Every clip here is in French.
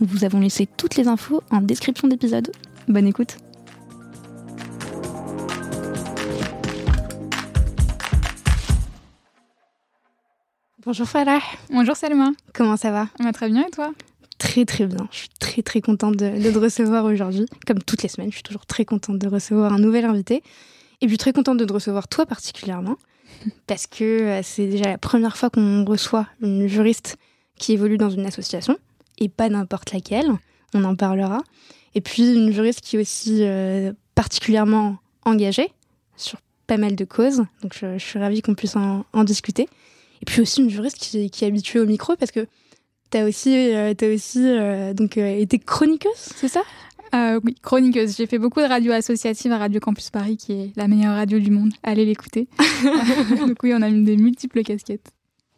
Nous vous avons laissé toutes les infos en description d'épisode. Bonne écoute Bonjour Farah. Bonjour Selma. Comment ça va? Va Très bien et toi? Très très bien. Je suis très très contente de, de te recevoir aujourd'hui. Comme toutes les semaines, je suis toujours très contente de recevoir un nouvel invité. Et puis très contente de te recevoir toi particulièrement. Parce que euh, c'est déjà la première fois qu'on reçoit une juriste qui évolue dans une association. Et pas n'importe laquelle. On en parlera. Et puis une juriste qui est aussi euh, particulièrement engagée sur pas mal de causes. Donc je, je suis ravie qu'on puisse en, en discuter. Et puis aussi une juriste qui, qui est habituée au micro parce que tu as aussi, euh, as aussi euh, donc, euh, été chroniqueuse, c'est ça? Oui, chroniqueuse. J'ai fait beaucoup de radio associative à Radio Campus Paris, qui est la meilleure radio du monde. Allez l'écouter. donc oui, on a mis des multiples casquettes.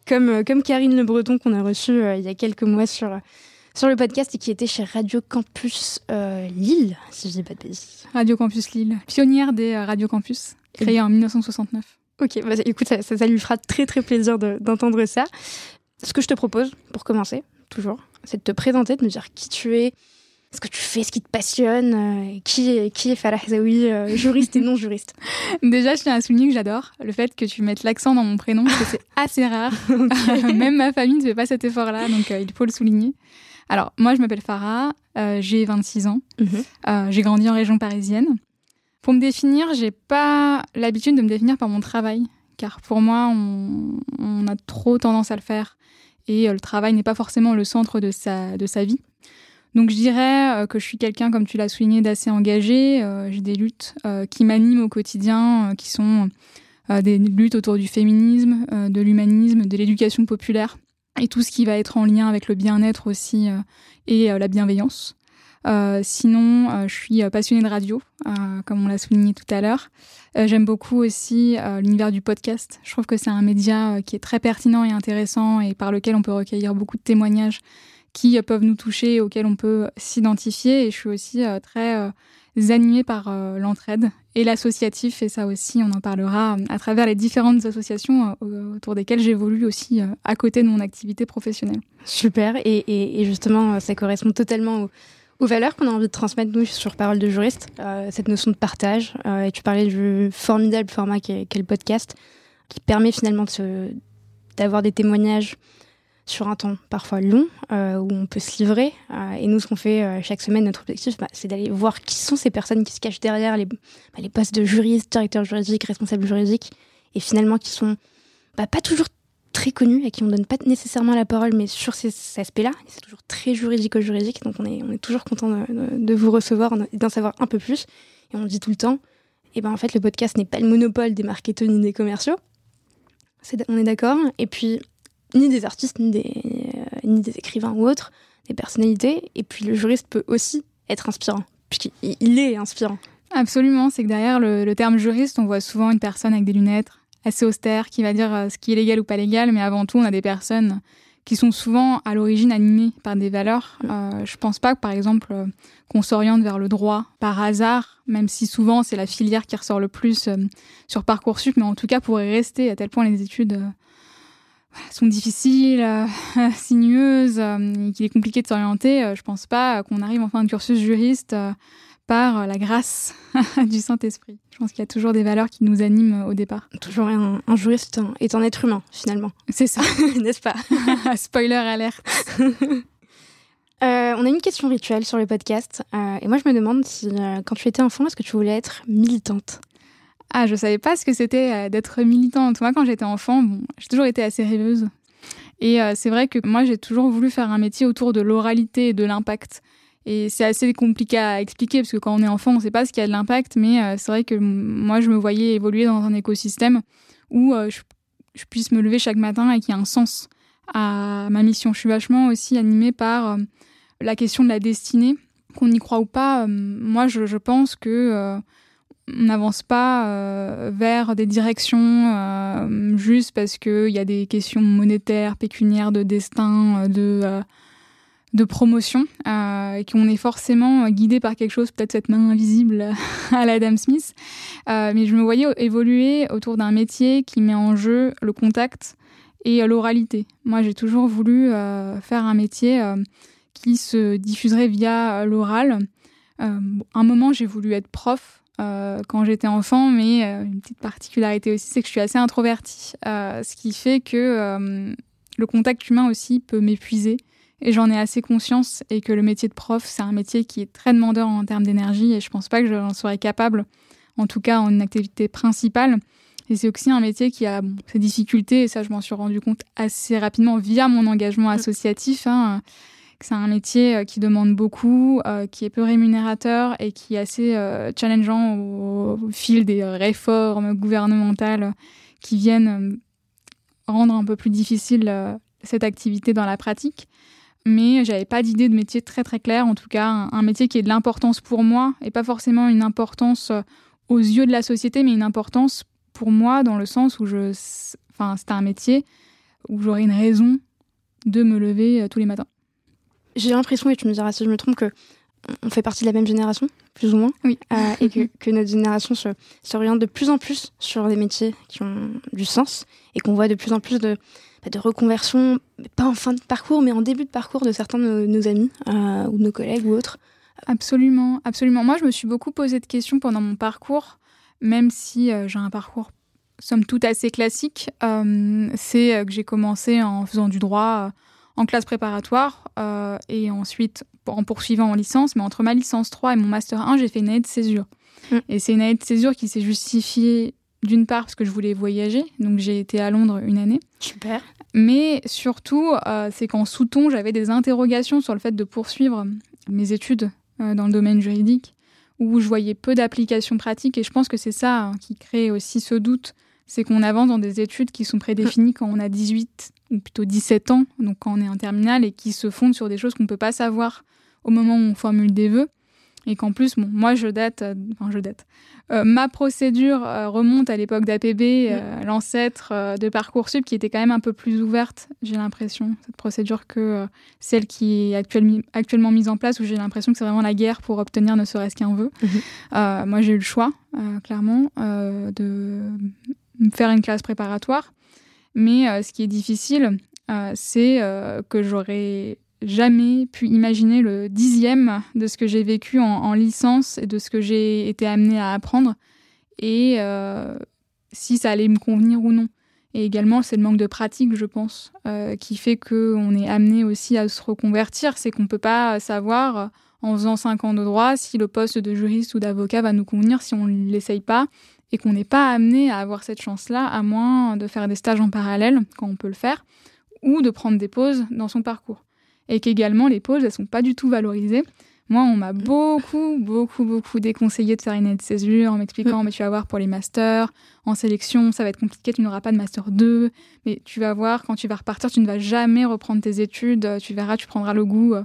Comme, comme Karine Le Breton qu'on a reçue il y a quelques mois sur, sur le podcast et qui était chez Radio Campus euh, Lille, si je dis pas de bêtises. Radio Campus Lille, pionnière des euh, Radio Campus, créée en 1969. Ok, bah, écoute, ça, ça, ça lui fera très très plaisir de- d'entendre ça. Ce que je te propose, pour commencer, toujours, c'est de te présenter, de me dire qui tu es, ce que tu fais, ce qui te passionne, euh, qui, est, qui est Farah Zawi, euh, juriste et non juriste. Déjà, je tiens à souligner que j'adore le fait que tu mettes l'accent dans mon prénom, parce que c'est assez rare. Même ma famille ne fait pas cet effort-là, donc euh, il faut le souligner. Alors, moi, je m'appelle Farah, j'ai 26 ans, Euh, j'ai grandi en région parisienne. Pour me définir, j'ai pas l'habitude de me définir par mon travail, car pour moi, on, on a trop tendance à le faire, et le travail n'est pas forcément le centre de sa, de sa vie. Donc je dirais euh, que je suis quelqu'un, comme tu l'as souligné, d'assez engagé. Euh, j'ai des luttes euh, qui m'animent au quotidien, qui sont des luttes autour du féminisme, de l'humanisme, de l'éducation populaire, et tout ce qui va être en lien avec le bien-être aussi et la bienveillance. Sinon, je suis passionnée de radio, comme on l'a souligné tout à l'heure. J'aime beaucoup aussi l'univers du podcast. Je trouve que c'est un média qui est très pertinent et intéressant et par lequel on peut recueillir beaucoup de témoignages qui peuvent nous toucher, auxquels on peut s'identifier. Et je suis aussi euh, très euh, animée par euh, l'entraide et l'associatif. Et ça aussi, on en parlera à travers les différentes associations autour desquelles j'évolue aussi à côté de mon activité professionnelle. Super, et, et, justement, ça correspond totalement aux, valeurs qu'on a envie de transmettre, nous, sur Parole de juriste, cette notion de partage. Et tu parlais du formidable format qu'est le podcast, qui permet finalement d'avoir des témoignages sur un temps parfois long, euh, où on peut se livrer. Euh, et nous, ce qu'on fait euh, chaque semaine, notre objectif, bah, c'est d'aller voir qui sont ces personnes qui se cachent derrière les, bah, les postes de juriste, directeur juridique, responsable juridique, et finalement qui sont bah, pas toujours très connus et qui on donne pas nécessairement la parole, mais sur ces, aspects-là, c'est toujours très juridico-juridique, donc on est, on est toujours content de, vous recevoir et d'en savoir un peu plus. Et on dit tout le temps, et ben en fait le podcast n'est pas le monopole des marketeurs ni des commerciaux, on est d'accord. Et puis ni des artistes, ni des, euh, ni des écrivains ou autres, des personnalités. Et puis le juriste peut aussi être inspirant, puisqu'il il est inspirant. Absolument, c'est que derrière le, le terme juriste, on voit souvent une personne avec des lunettes assez austère qui va dire euh, ce qui est légal ou pas légal, mais avant tout, on a des personnes qui sont souvent à l'origine animées par des valeurs. Mm. Euh, je pense pas, par exemple, euh, qu'on s'oriente vers le droit par hasard, même si souvent c'est la filière qui ressort le plus euh, sur Parcoursup, mais en tout cas pourrait rester à tel point les études sont difficiles, sinueuses, qu'il est compliqué de s'orienter. je pense pas qu'on arrive en fin de cursus juriste par la grâce du Saint-Esprit. Je pense qu'il y a toujours des valeurs qui nous animent au départ. Toujours un, juriste est un être humain, finalement. C'est ça, n'est-ce pas? Spoiler alerte. Euh, on a une question rituelle sur le podcast. Euh, et moi, je me demande si, euh, quand tu étais enfant, est-ce que tu voulais être militante? Ah, je savais pas ce que c'était d'être militante. Moi, quand j'étais enfant, j'ai toujours été assez rêveuse. Et c'est vrai que moi, j'ai toujours voulu faire un métier autour de l'oralité et de l'impact. Et c'est assez compliqué à expliquer parce que quand on est enfant, on ne sait pas ce qu'il y a de l'impact, mais euh, c'est vrai que moi, je me voyais évoluer dans un écosystème où euh, je, puisse me lever chaque matin et qu'il y ait un sens à ma mission. Je suis vachement aussi animée par euh, la question de la destinée, qu'on y croit ou pas. moi, je, pense que on n'avance pas vers des directions juste parce qu'il y a des questions monétaires, pécuniaires, de destin, de de promotion, euh, et qu'on est forcément guidé par quelque chose, peut-être cette main invisible à la Dame Smith. Euh, mais je me voyais évoluer autour d'un métier qui met en jeu le contact et l'oralité. Moi, j'ai toujours voulu euh, faire un métier qui se diffuserait via l'oral. un moment, j'ai voulu être prof. quand j'étais enfant, mais une petite particularité aussi, c'est que je suis assez introvertie, ce qui fait que le contact humain aussi peut m'épuiser et j'en ai assez conscience et que le métier de prof, c'est un métier qui est très demandeur en termes d'énergie et je pense pas que j'en serais capable, en tout cas en une activité principale. Et c'est aussi un métier qui a ses difficultés et ça, je m'en suis rendu compte assez rapidement via mon engagement mm. associatif. Hein, c'est un métier euh, qui demande beaucoup, euh, qui est peu rémunérateur et qui est assez euh, challengeant au, fil des réformes gouvernementales qui viennent rendre un peu plus difficile cette activité dans la pratique mais j'avais pas d'idée de métier très très clair, en tout cas un, métier qui ait de l'importance pour moi et pas forcément une importance aux yeux de la société, mais une importance pour moi dans le sens où je, enfin un métier où j'aurais une raison de me lever tous les matins. J'ai l'impression, et tu me diras si je me trompe, que on fait partie de la même génération, plus ou moins, oui. Euh, et que, que, notre génération s'oriente de plus en plus sur des métiers qui ont du sens et qu'on voit de plus en plus de de reconversion, pas en fin de parcours, mais en début de parcours de certains de nos, amis euh, ou de nos collègues ou autres. Absolument, absolument. Moi, je me suis beaucoup posé de questions pendant mon parcours, même si euh, j'ai un parcours somme toute assez classique. C'est que j'ai commencé en faisant du droit en classe préparatoire et ensuite en poursuivant en licence. Mais entre ma licence 3 et mon master 1, j'ai fait une année de césure. Mm. Et c'est une année de césure qui s'est justifiée d'une part parce que je voulais voyager, donc j'ai été à Londres une année. Super. Mais surtout, euh, c'est qu'en sous-ton, j'avais des interrogations sur le fait de poursuivre mes études euh, dans le domaine juridique, où je voyais peu d'applications pratiques, et je pense que c'est ça hein, qui crée aussi ce doute, c'est qu'on avance dans des études qui sont prédéfinies quand on a 18 ou plutôt 17 ans, donc quand on est en terminale, et qui se fondent sur des choses qu'on ne peut pas savoir au moment où on formule des vœux et qu'en plus, bon, moi je date, euh, enfin je date. Euh, ma procédure euh, remonte à l'époque d'APB, l'ancêtre de Parcoursup, qui était quand même un peu plus ouverte, j'ai l'impression, cette procédure que celle qui est actuellement mise en place, où j'ai l'impression que c'est vraiment la guerre pour obtenir ne serait-ce qu'un vœu. Mhm. moi j'ai eu le choix, clairement, de faire une classe préparatoire. Mais ce qui est difficile, c'est que j'aurais jamais pu imaginer le dixième de ce que j'ai vécu en, licence et de ce que j'ai été amenée à apprendre et euh, si ça allait me convenir ou non. Et également, c'est le manque de pratique, je pense, euh, qui fait qu'on est amené aussi à se reconvertir. C'est qu'on ne peut pas savoir, en faisant cinq ans de droit, si le poste de juriste ou d'avocat va nous convenir si on ne l'essaye pas et qu'on n'est pas amené à avoir cette chance-là, à moins de faire des stages en parallèle, quand on peut le faire, ou de prendre des pauses dans son parcours et qu'également les pauses, elles sont pas du tout valorisées. Moi, on m'a beaucoup, beaucoup, beaucoup déconseillé de faire une aide césure en m'expliquant, mm. mais tu vas voir pour les masters, en sélection, ça va être compliqué, tu n'auras pas de master 2, mais tu vas voir, quand tu vas repartir, tu ne vas jamais reprendre tes études, tu verras, tu prendras le goût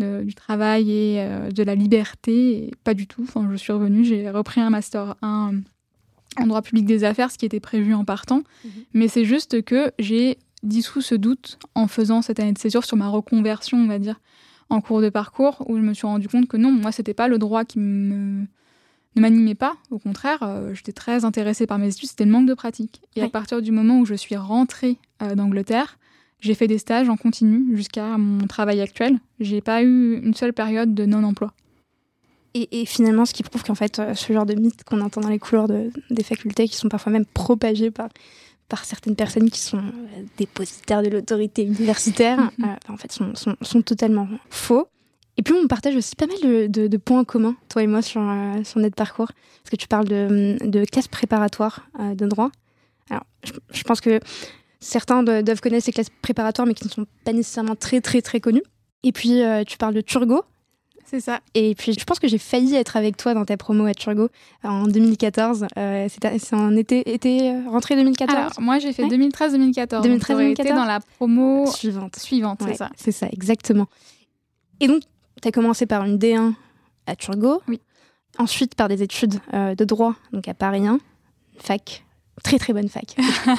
euh, du travail et euh, de la liberté, et pas du tout. Enfin, je suis revenue, j'ai repris un master 1 en droit public des affaires, ce qui était prévu en partant, mm-hmm. mais c'est juste que j'ai dissous ce doute en faisant cette année de césure sur ma reconversion, on va dire, en cours de parcours, où je me suis rendu compte que non, moi, c'était pas le droit qui me ne m'animait pas. Au contraire, euh, j'étais très intéressée par mes études, c'était le manque de pratique. Et à partir du moment où je suis rentrée euh, d'Angleterre, j'ai fait des stages en continu jusqu'à mon travail actuel. J'ai pas eu une seule période de non-emploi. Et, finalement, ce qui prouve qu'en fait, euh, ce genre de mythes qu'on entend dans les couloirs des facultés, qui sont parfois même propagés par, par certaines personnes qui sont dépositaires de l'autorité universitaire, en fait, sont, sont, sont totalement faux. Et puis on partage aussi pas mal de, de, points communs, toi et moi, sur, euh, sur notre parcours. Parce que tu parles de, de classes préparatoires euh, de droit. Alors, je, pense que certains doivent connaître ces classes préparatoires, mais qui ne sont pas nécessairement très, très, très connues. Et puis, euh, tu parles de Turgot. C'est ça. Et puis, je pense que j'ai failli être avec toi dans ta promo à Turgot en 2014. c'est en été, été rentrée 2014 Alors, moi, j'ai fait 2013-2014. 2013-2014 dans la promo suivante. Suivante, c'est ça. C'est ça, exactement. Et donc, tu as commencé par une D1 à Turgot. Oui. Ensuite, par des études euh, de droit, donc à Paris 1, fac, très très bonne fac,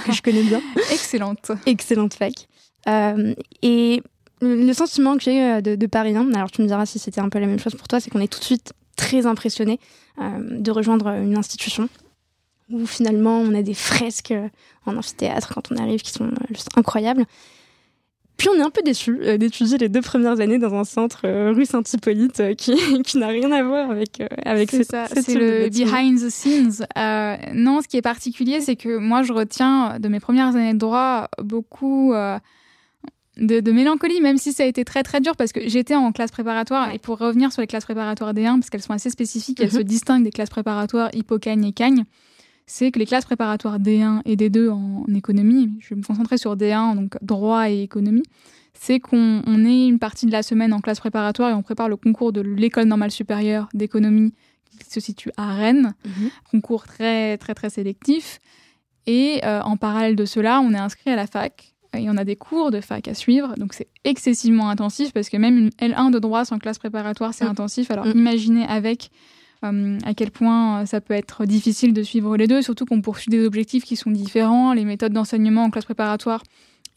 que je connais bien. Excellente. Excellente fac. Euh, et le sentiment que j'ai euh, de, Paris 1, alors tu me diras si c'était un peu la même chose pour toi, c'est qu'on est tout de suite très impressionné de rejoindre une institution où finalement on a des fresques en amphithéâtre quand on arrive qui sont juste incroyables. Puis on est un peu déçu euh, d'étudier les deux premières années dans un centre euh, rue Saint-Hippolyte euh, qui, qui n'a rien à voir avec avec c'est ça c'est le behind the scenes non ce qui est particulier c'est que moi je retiens de mes premières années de droit beaucoup de, de, mélancolie, même si ça a été très très dur parce que j'étais en classe préparatoire et pour revenir sur les classes préparatoires D1 parce qu'elles sont assez spécifiques, elles mhm. se distinguent des classes préparatoires Hippocagne et Cagne c'est que les classes préparatoires D1 et D2 en économie, je vais me concentrer sur D1, donc droit et économie, c'est qu'on est une partie de la semaine en classe préparatoire et on prépare le concours de l'école normale supérieure d'économie qui se situe à Rennes, mhm. concours très très très sélectif. Et euh, en parallèle de cela, on est inscrit à la fac et on a des cours de fac à suivre. Donc c'est excessivement intensif parce que même une L1 de droit sans classe préparatoire, c'est mm. intensif. Alors mm. imaginez avec euh, à quel point euh, ça peut être difficile de suivre les deux, surtout qu'on poursuit des objectifs qui sont différents, les méthodes d'enseignement en classe préparatoire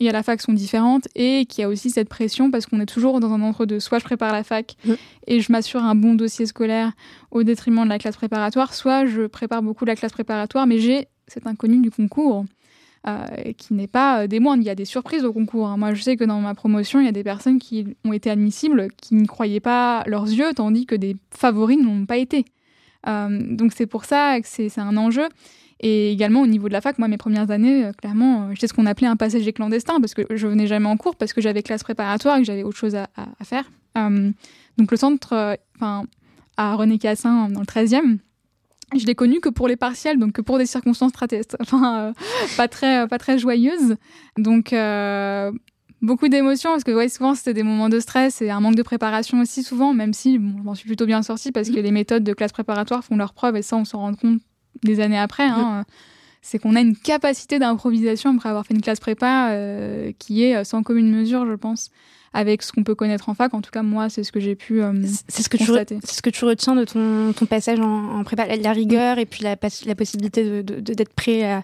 et à la fac sont différentes et qu'il y a aussi cette pression parce qu'on est toujours dans un entre-deux. Soit je prépare la fac mmh. et je m'assure un bon dossier scolaire au détriment de la classe préparatoire, soit je prépare beaucoup la classe préparatoire mais j'ai cet inconnu du concours. Euh, qui n'est pas des moindres. Il y a des surprises au concours. Hein. Moi, je sais que dans ma promotion, il y a des personnes qui ont été admissibles, qui ne croyaient pas leurs yeux, tandis que des favoris n'ont pas été. Euh, donc c'est pour ça que c'est un enjeu. Et également au niveau de la fac, moi mes premières années, euh, clairement, euh, j'étais ce qu'on appelait un passager clandestin parce que je venais jamais en cours parce que j'avais classe préparatoire et que j'avais autre chose à, faire. donc le centre, enfin à René Cassin dans le 13e, je l'ai connu que pour les partiels, donc que pour des circonstances enfin, pas très, pas très joyeuses. Donc beaucoup d'émotions parce que ouais, souvent c'était des moments de stress et un manque de préparation aussi souvent, même si bon, je m'en suis plutôt bien sortie parce que les méthodes de classe préparatoire font leur preuve et ça on s'en rend compte des années après. Hein, c'est qu'on a une capacité d'improvisation après avoir fait une classe prépa euh, qui est sans commune mesure, je pense, avec ce qu'on peut connaître en fac. En tout cas, moi, c'est ce que j'ai pu euh, c'est ce que constater. C'est ce que tu retiens de ton, ton passage en, prépa, la rigueur et puis la, la possibilité d'être de, de, prêt à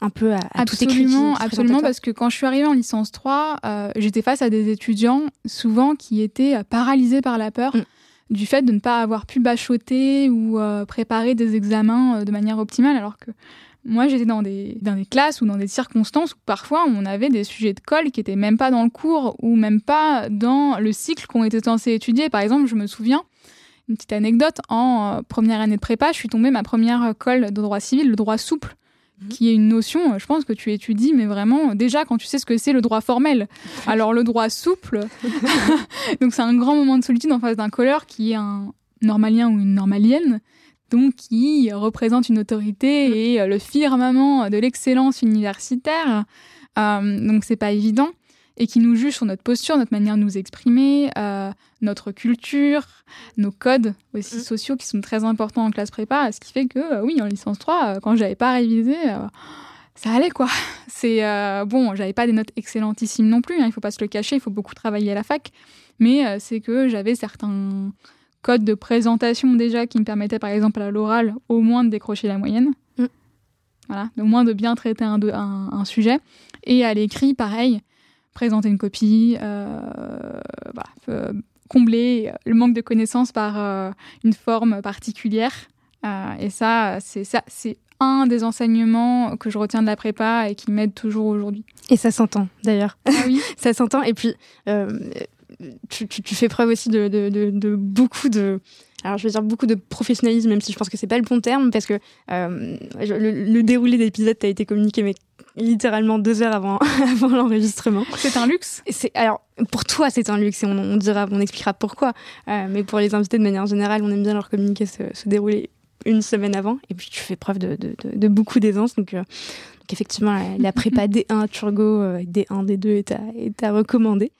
un peu à, absolument, absolument parce que quand je suis arrivée en licence 3, euh, j'étais face à des étudiants souvent qui étaient euh, paralysés par la peur. Mm. du fait de ne pas avoir pu bachoter ou euh, préparer des examens de manière optimale, alors que moi j'étais dans des, dans des classes ou dans des circonstances où parfois on avait des sujets de colle qui étaient même pas dans le cours ou même pas dans le cycle qu'on était censé étudier. Par exemple, je me souviens, une petite anecdote, en première année de prépa, je suis tombée ma première colle de droit civil, le droit souple, Mhm. qui est une notion, je pense que tu étudies, mais vraiment déjà quand tu sais ce que c'est le droit formel. Alors le droit souple, donc c'est un grand moment de solitude en face d'un colleur qui est un normalien ou une normalienne, donc qui représente une autorité mhm. et le firmament de l'excellence universitaire. Euh, donc c'est pas évident et qui nous juge sur notre posture, notre manière de nous exprimer, euh, notre culture, nos codes aussi mm. sociaux qui sont très importants en classe prépa, ce qui fait que euh, oui, en licence 3, euh, quand j'avais pas révisé, ça allait quoi. C'est bon, j'avais pas des notes excellentissimes non plus, hein, il faut pas se le cacher, il faut beaucoup travailler à la fac, mais c'est que j'avais certains codes de présentation déjà qui me permettaient par exemple à l'oral au moins de décrocher la moyenne. Mm. Voilà, au moins de bien traiter un, un, sujet. Et à l'écrit, pareil, présenter une copie, voilà, combler le manque de connaissances par une forme particulière. et ça, c'est ça, c'est un des enseignements que je retiens de la prépa et qui m'aide toujours aujourd'hui. Et ça s'entend d'ailleurs. Ah oui, ça s'entend. Et puis, euh, tu, fais preuve aussi de, beaucoup de. Alors, je veux dire beaucoup de professionnalisme, même si je pense que c'est pas le bon terme, parce que euh, le, déroulé de l'épisode a été communiqué, mais littéralement deux heures avant, avant l'enregistrement. C'est un luxe? C'est alors pour toi c'est un luxe et on, dira, on expliquera pourquoi. Euh, mais pour les invités de manière générale, on aime bien leur communiquer ce, ce déroulé une semaine avant. Et puis tu fais preuve de, de, beaucoup d'aisance. Donc, euh, donc, effectivement, la, prépa D1 Turgo, euh, D1, D2 est à, est à recommander.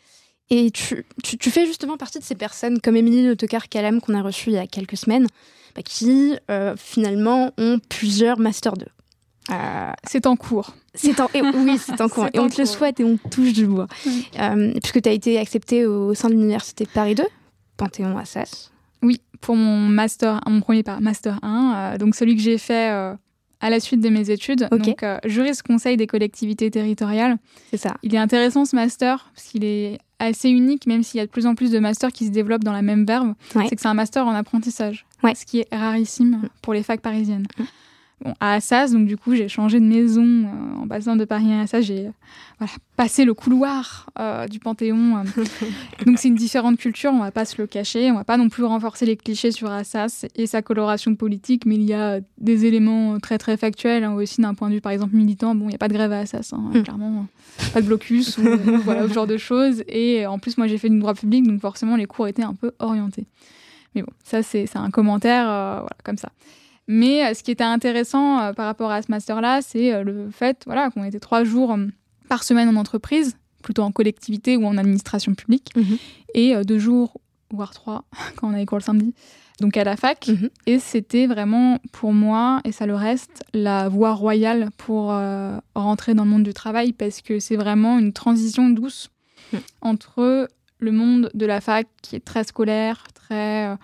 Et tu, tu, fais justement partie de ces personnes comme Émilie Le Tocard-Calem qu'on a reçu il y a quelques semaines, bah, qui euh, finalement ont plusieurs Master 2. c'est en cours. C'est en, et, oui, c'est en cours. et on te le souhaite et on touche du bois. puisque tu as été accepté au sein de l'université Paris 2, Panthéon Assas. Oui, pour mon master, mon premier master 1, euh, donc celui que j'ai fait euh, à la suite de mes études. Donc, euh, juriste conseil des collectivités territoriales. C'est ça. Il est intéressant ce master parce qu'il est assez unique, même s'il y a de plus en plus de masters qui se développent dans la même verbe. C'est que c'est un master en apprentissage, ce qui est rarissime mm. pour les facs parisiennes. À Assas, donc du coup j'ai changé de maison euh, en passant de Paris à Assas, j'ai voilà, passé le couloir euh, du Panthéon. Euh. donc c'est une différente culture, on va pas se le cacher, on va pas non plus renforcer les clichés sur Assas et sa coloration politique, mais il y a des éléments très très factuels hein, aussi d'un point de vue par exemple militant. Bon, il n'y a pas de grève à Assas, hein, mm. clairement, pas de blocus ou voilà, ce genre de choses. Et en plus moi j'ai fait du droit public, donc forcément les cours étaient un peu orientés. Mais bon, ça c'est un commentaire voilà, comme ça. Mais euh, ce qui était intéressant euh, par rapport à ce master-là, c'est euh, le fait voilà, qu'on était trois jours par semaine en entreprise, plutôt en collectivité ou en administration publique, mhm. et deux jours, voire trois, quand on avait cours le samedi, donc à la fac. Mhm. Et c'était vraiment pour moi, et ça le reste, la voie royale pour rentrer dans le monde du travail, parce que c'est vraiment une transition douce mhm. entre le monde de la fac qui est très scolaire, très euh,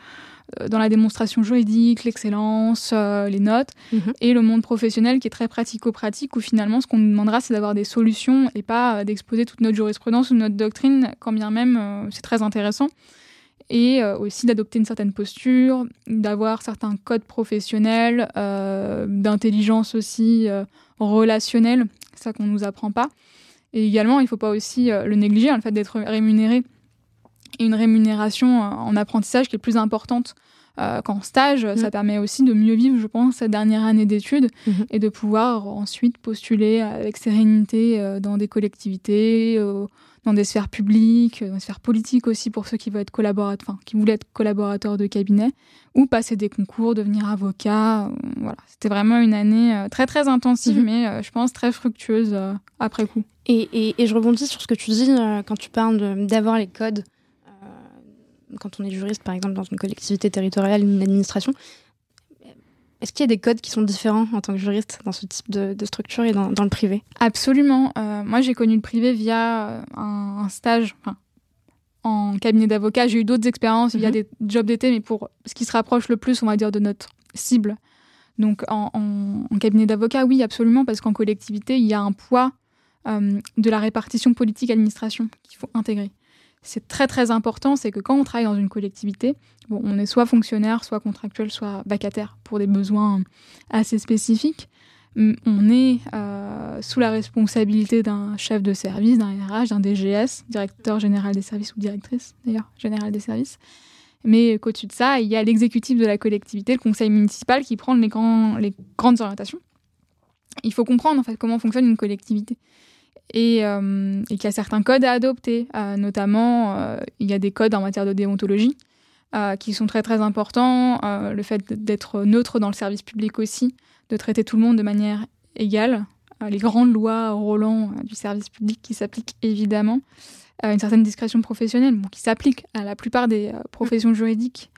dans la démonstration juridique, l'excellence, euh, les notes, mhm. et le monde professionnel qui est très pratico-pratique, où finalement ce qu'on nous demandera, c'est d'avoir des solutions et pas euh, d'exposer toute notre jurisprudence ou notre doctrine, quand bien même c'est très intéressant. Et aussi d'adopter une certaine posture, d'avoir certains codes professionnels, d'intelligence aussi relationnelle, ça qu'on ne nous apprend pas. Et également, il ne faut pas aussi le négliger, le fait d'être rémunéré et une rémunération euh, en apprentissage qui est plus importante euh, qu'en stage. Ça mm. permet aussi de mieux vivre, je pense, cette dernière année d'études mm-hmm. et de pouvoir ensuite postuler avec sérénité euh, dans des collectivités, dans des sphères publiques, dans des sphères politiques aussi pour ceux qui veulent être collaborateurs, enfin, qui voulaient être collaborateurs de cabinet ou passer des concours, devenir avocat. voilà, c'était vraiment une année très très intensive, mm-hmm. mais je pense très fructueuse après coup. Et, et, et, je rebondis sur ce que tu dis quand tu parles d'avoir les codes quand on est juriste, par exemple, dans une collectivité territoriale, une administration, est-ce qu'il y a des codes qui sont différents en tant que juriste dans ce type de, structure et dans, le privé? Absolument. Euh, moi, j'ai connu le privé via euh, un, stage en cabinet d'avocat. J'ai eu d'autres expériences via mhm. des jobs d'été, mais pour ce qui se rapproche le plus, on va dire, de notre cible. Donc, en, cabinet d'avocat, oui, absolument, parce qu'en collectivité, il y a un poids euh, de la répartition politique-administration qu'il faut intégrer c'est très très important, c'est que quand on travaille dans une collectivité, bon, on est soit fonctionnaire, soit contractuel, soit vacataire pour des besoins assez spécifiques. On est euh, sous la responsabilité d'un chef de service, d'un RH, d'un DGS, directeur général des services ou directrice d'ailleurs général des services. Mais qu'au-dessus de ça, il y a l'exécutif de la collectivité, le conseil municipal qui prend les, les grandes orientations. Il faut comprendre en fait comment fonctionne une collectivité et, euh, et qu'il y a certains codes à adopter. Euh, notamment, euh, il y a des codes en matière de déontologie qui sont très très importants. le fait d'être neutre dans le service public aussi, de traiter tout le monde de manière égale. les grandes lois Roland du service public qui s'appliquent évidemment. une certaine discrétion professionnelle qui s'applique à la plupart des professions juridiques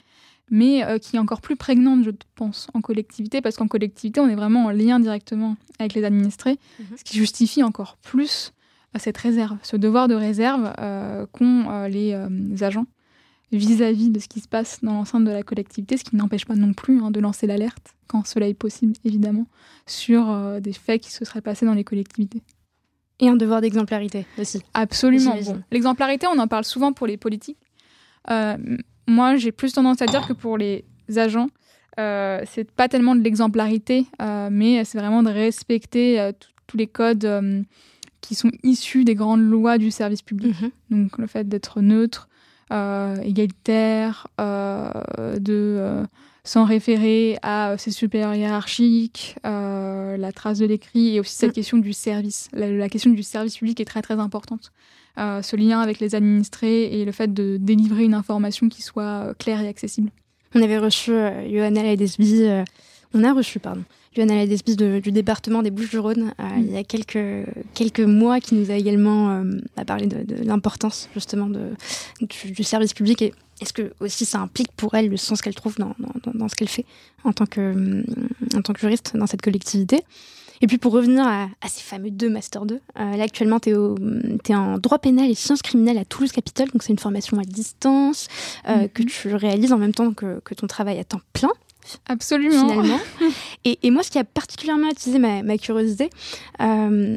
mais euh, qui est encore plus prégnante, je pense, en collectivité, parce qu'en collectivité, on est vraiment en lien directement avec les administrés, mhm. ce qui justifie encore plus euh, cette réserve, ce devoir de réserve euh, qu'ont les, agents. vis-à-vis de ce qui se passe dans l'enceinte de la collectivité, ce qui n'empêche pas non plus hein, de lancer l'alerte, quand cela est possible, évidemment, sur euh, des faits qui se seraient passés dans les collectivités. Et un devoir d'exemplarité aussi. Absolument. L'exemplarité, on en parle souvent pour les politiques. Euh, moi, j'ai plus tendance à dire que pour les agents, euh, c'est pas tellement de l'exemplarité, euh, mais c'est vraiment de respecter tous les codes qui sont issus des grandes lois du service public. Mhm. Donc le fait d'être neutre, égalitaire, de s'en référer à ses supérieurs hiérarchiques, la trace de l'écrit et aussi cette mm. question du service. La, question du service public est très très importante. Euh, ce lien avec les administrés et le fait de délivrer une information qui soit euh, claire et accessible. On avait reçu euh, Johanna Ledesby, on a reçu, pardon, Johanna Ledesby du département des Bouches-du-Rhône mm. il y a quelques, quelques mois qui nous a également parlé de, l'importance justement de, du, service public et est-ce que aussi ça implique pour elle le sens qu'elle trouve dans, dans, dans ce qu'elle fait en tant, que, en tant que juriste dans cette collectivité? Et puis pour revenir à, ces fameux deux Master 2, euh, là actuellement tu es, en droit pénal et sciences criminelles à Toulouse Capitole, donc c'est une formation à distance euh, que mhm. tu réalises en même temps que, ton travail à temps plein. Absolument. Finalement. et, moi, ce qui a particulièrement attisé ma, curiosité, euh,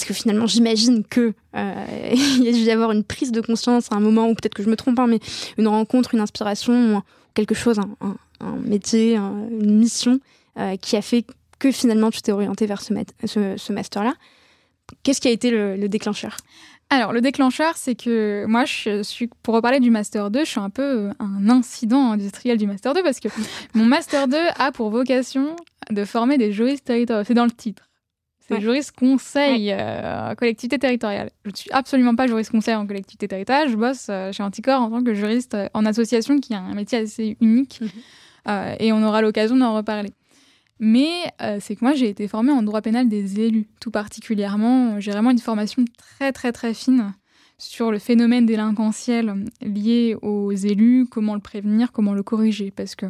parce que finalement, j'imagine que il y a dû y avoir une prise de conscience à un moment, ou peut-être que je me trompe, hein, mais une rencontre, une inspiration, quelque chose, un, métier, une mission qui a fait que finalement tu t'es orienté vers ce, master-là. Qu'est-ce qui a été le, déclencheur? Alors, le déclencheur, c'est que moi, pour reparler du Master 2, je suis un peu euh, un incident industriel du Master 2 parce que mon Master 2 a pour vocation de former des juristes territoriaux. C'est dans le titre. C'est juriste conseil euh, en collectivité territoriale. Je ne suis absolument pas juriste conseil en collectivité territoriale. Je bosse euh, chez Anticor en tant que juriste en association qui a un métier assez unique. Mhm. et on aura l'occasion d'en reparler. Mais euh, c'est que moi, j'ai été formée en droit pénal des élus, tout particulièrement. J'ai vraiment une formation très, très, très fine sur le phénomène délinquantiel lié aux élus, comment le prévenir, comment le corriger. Parce que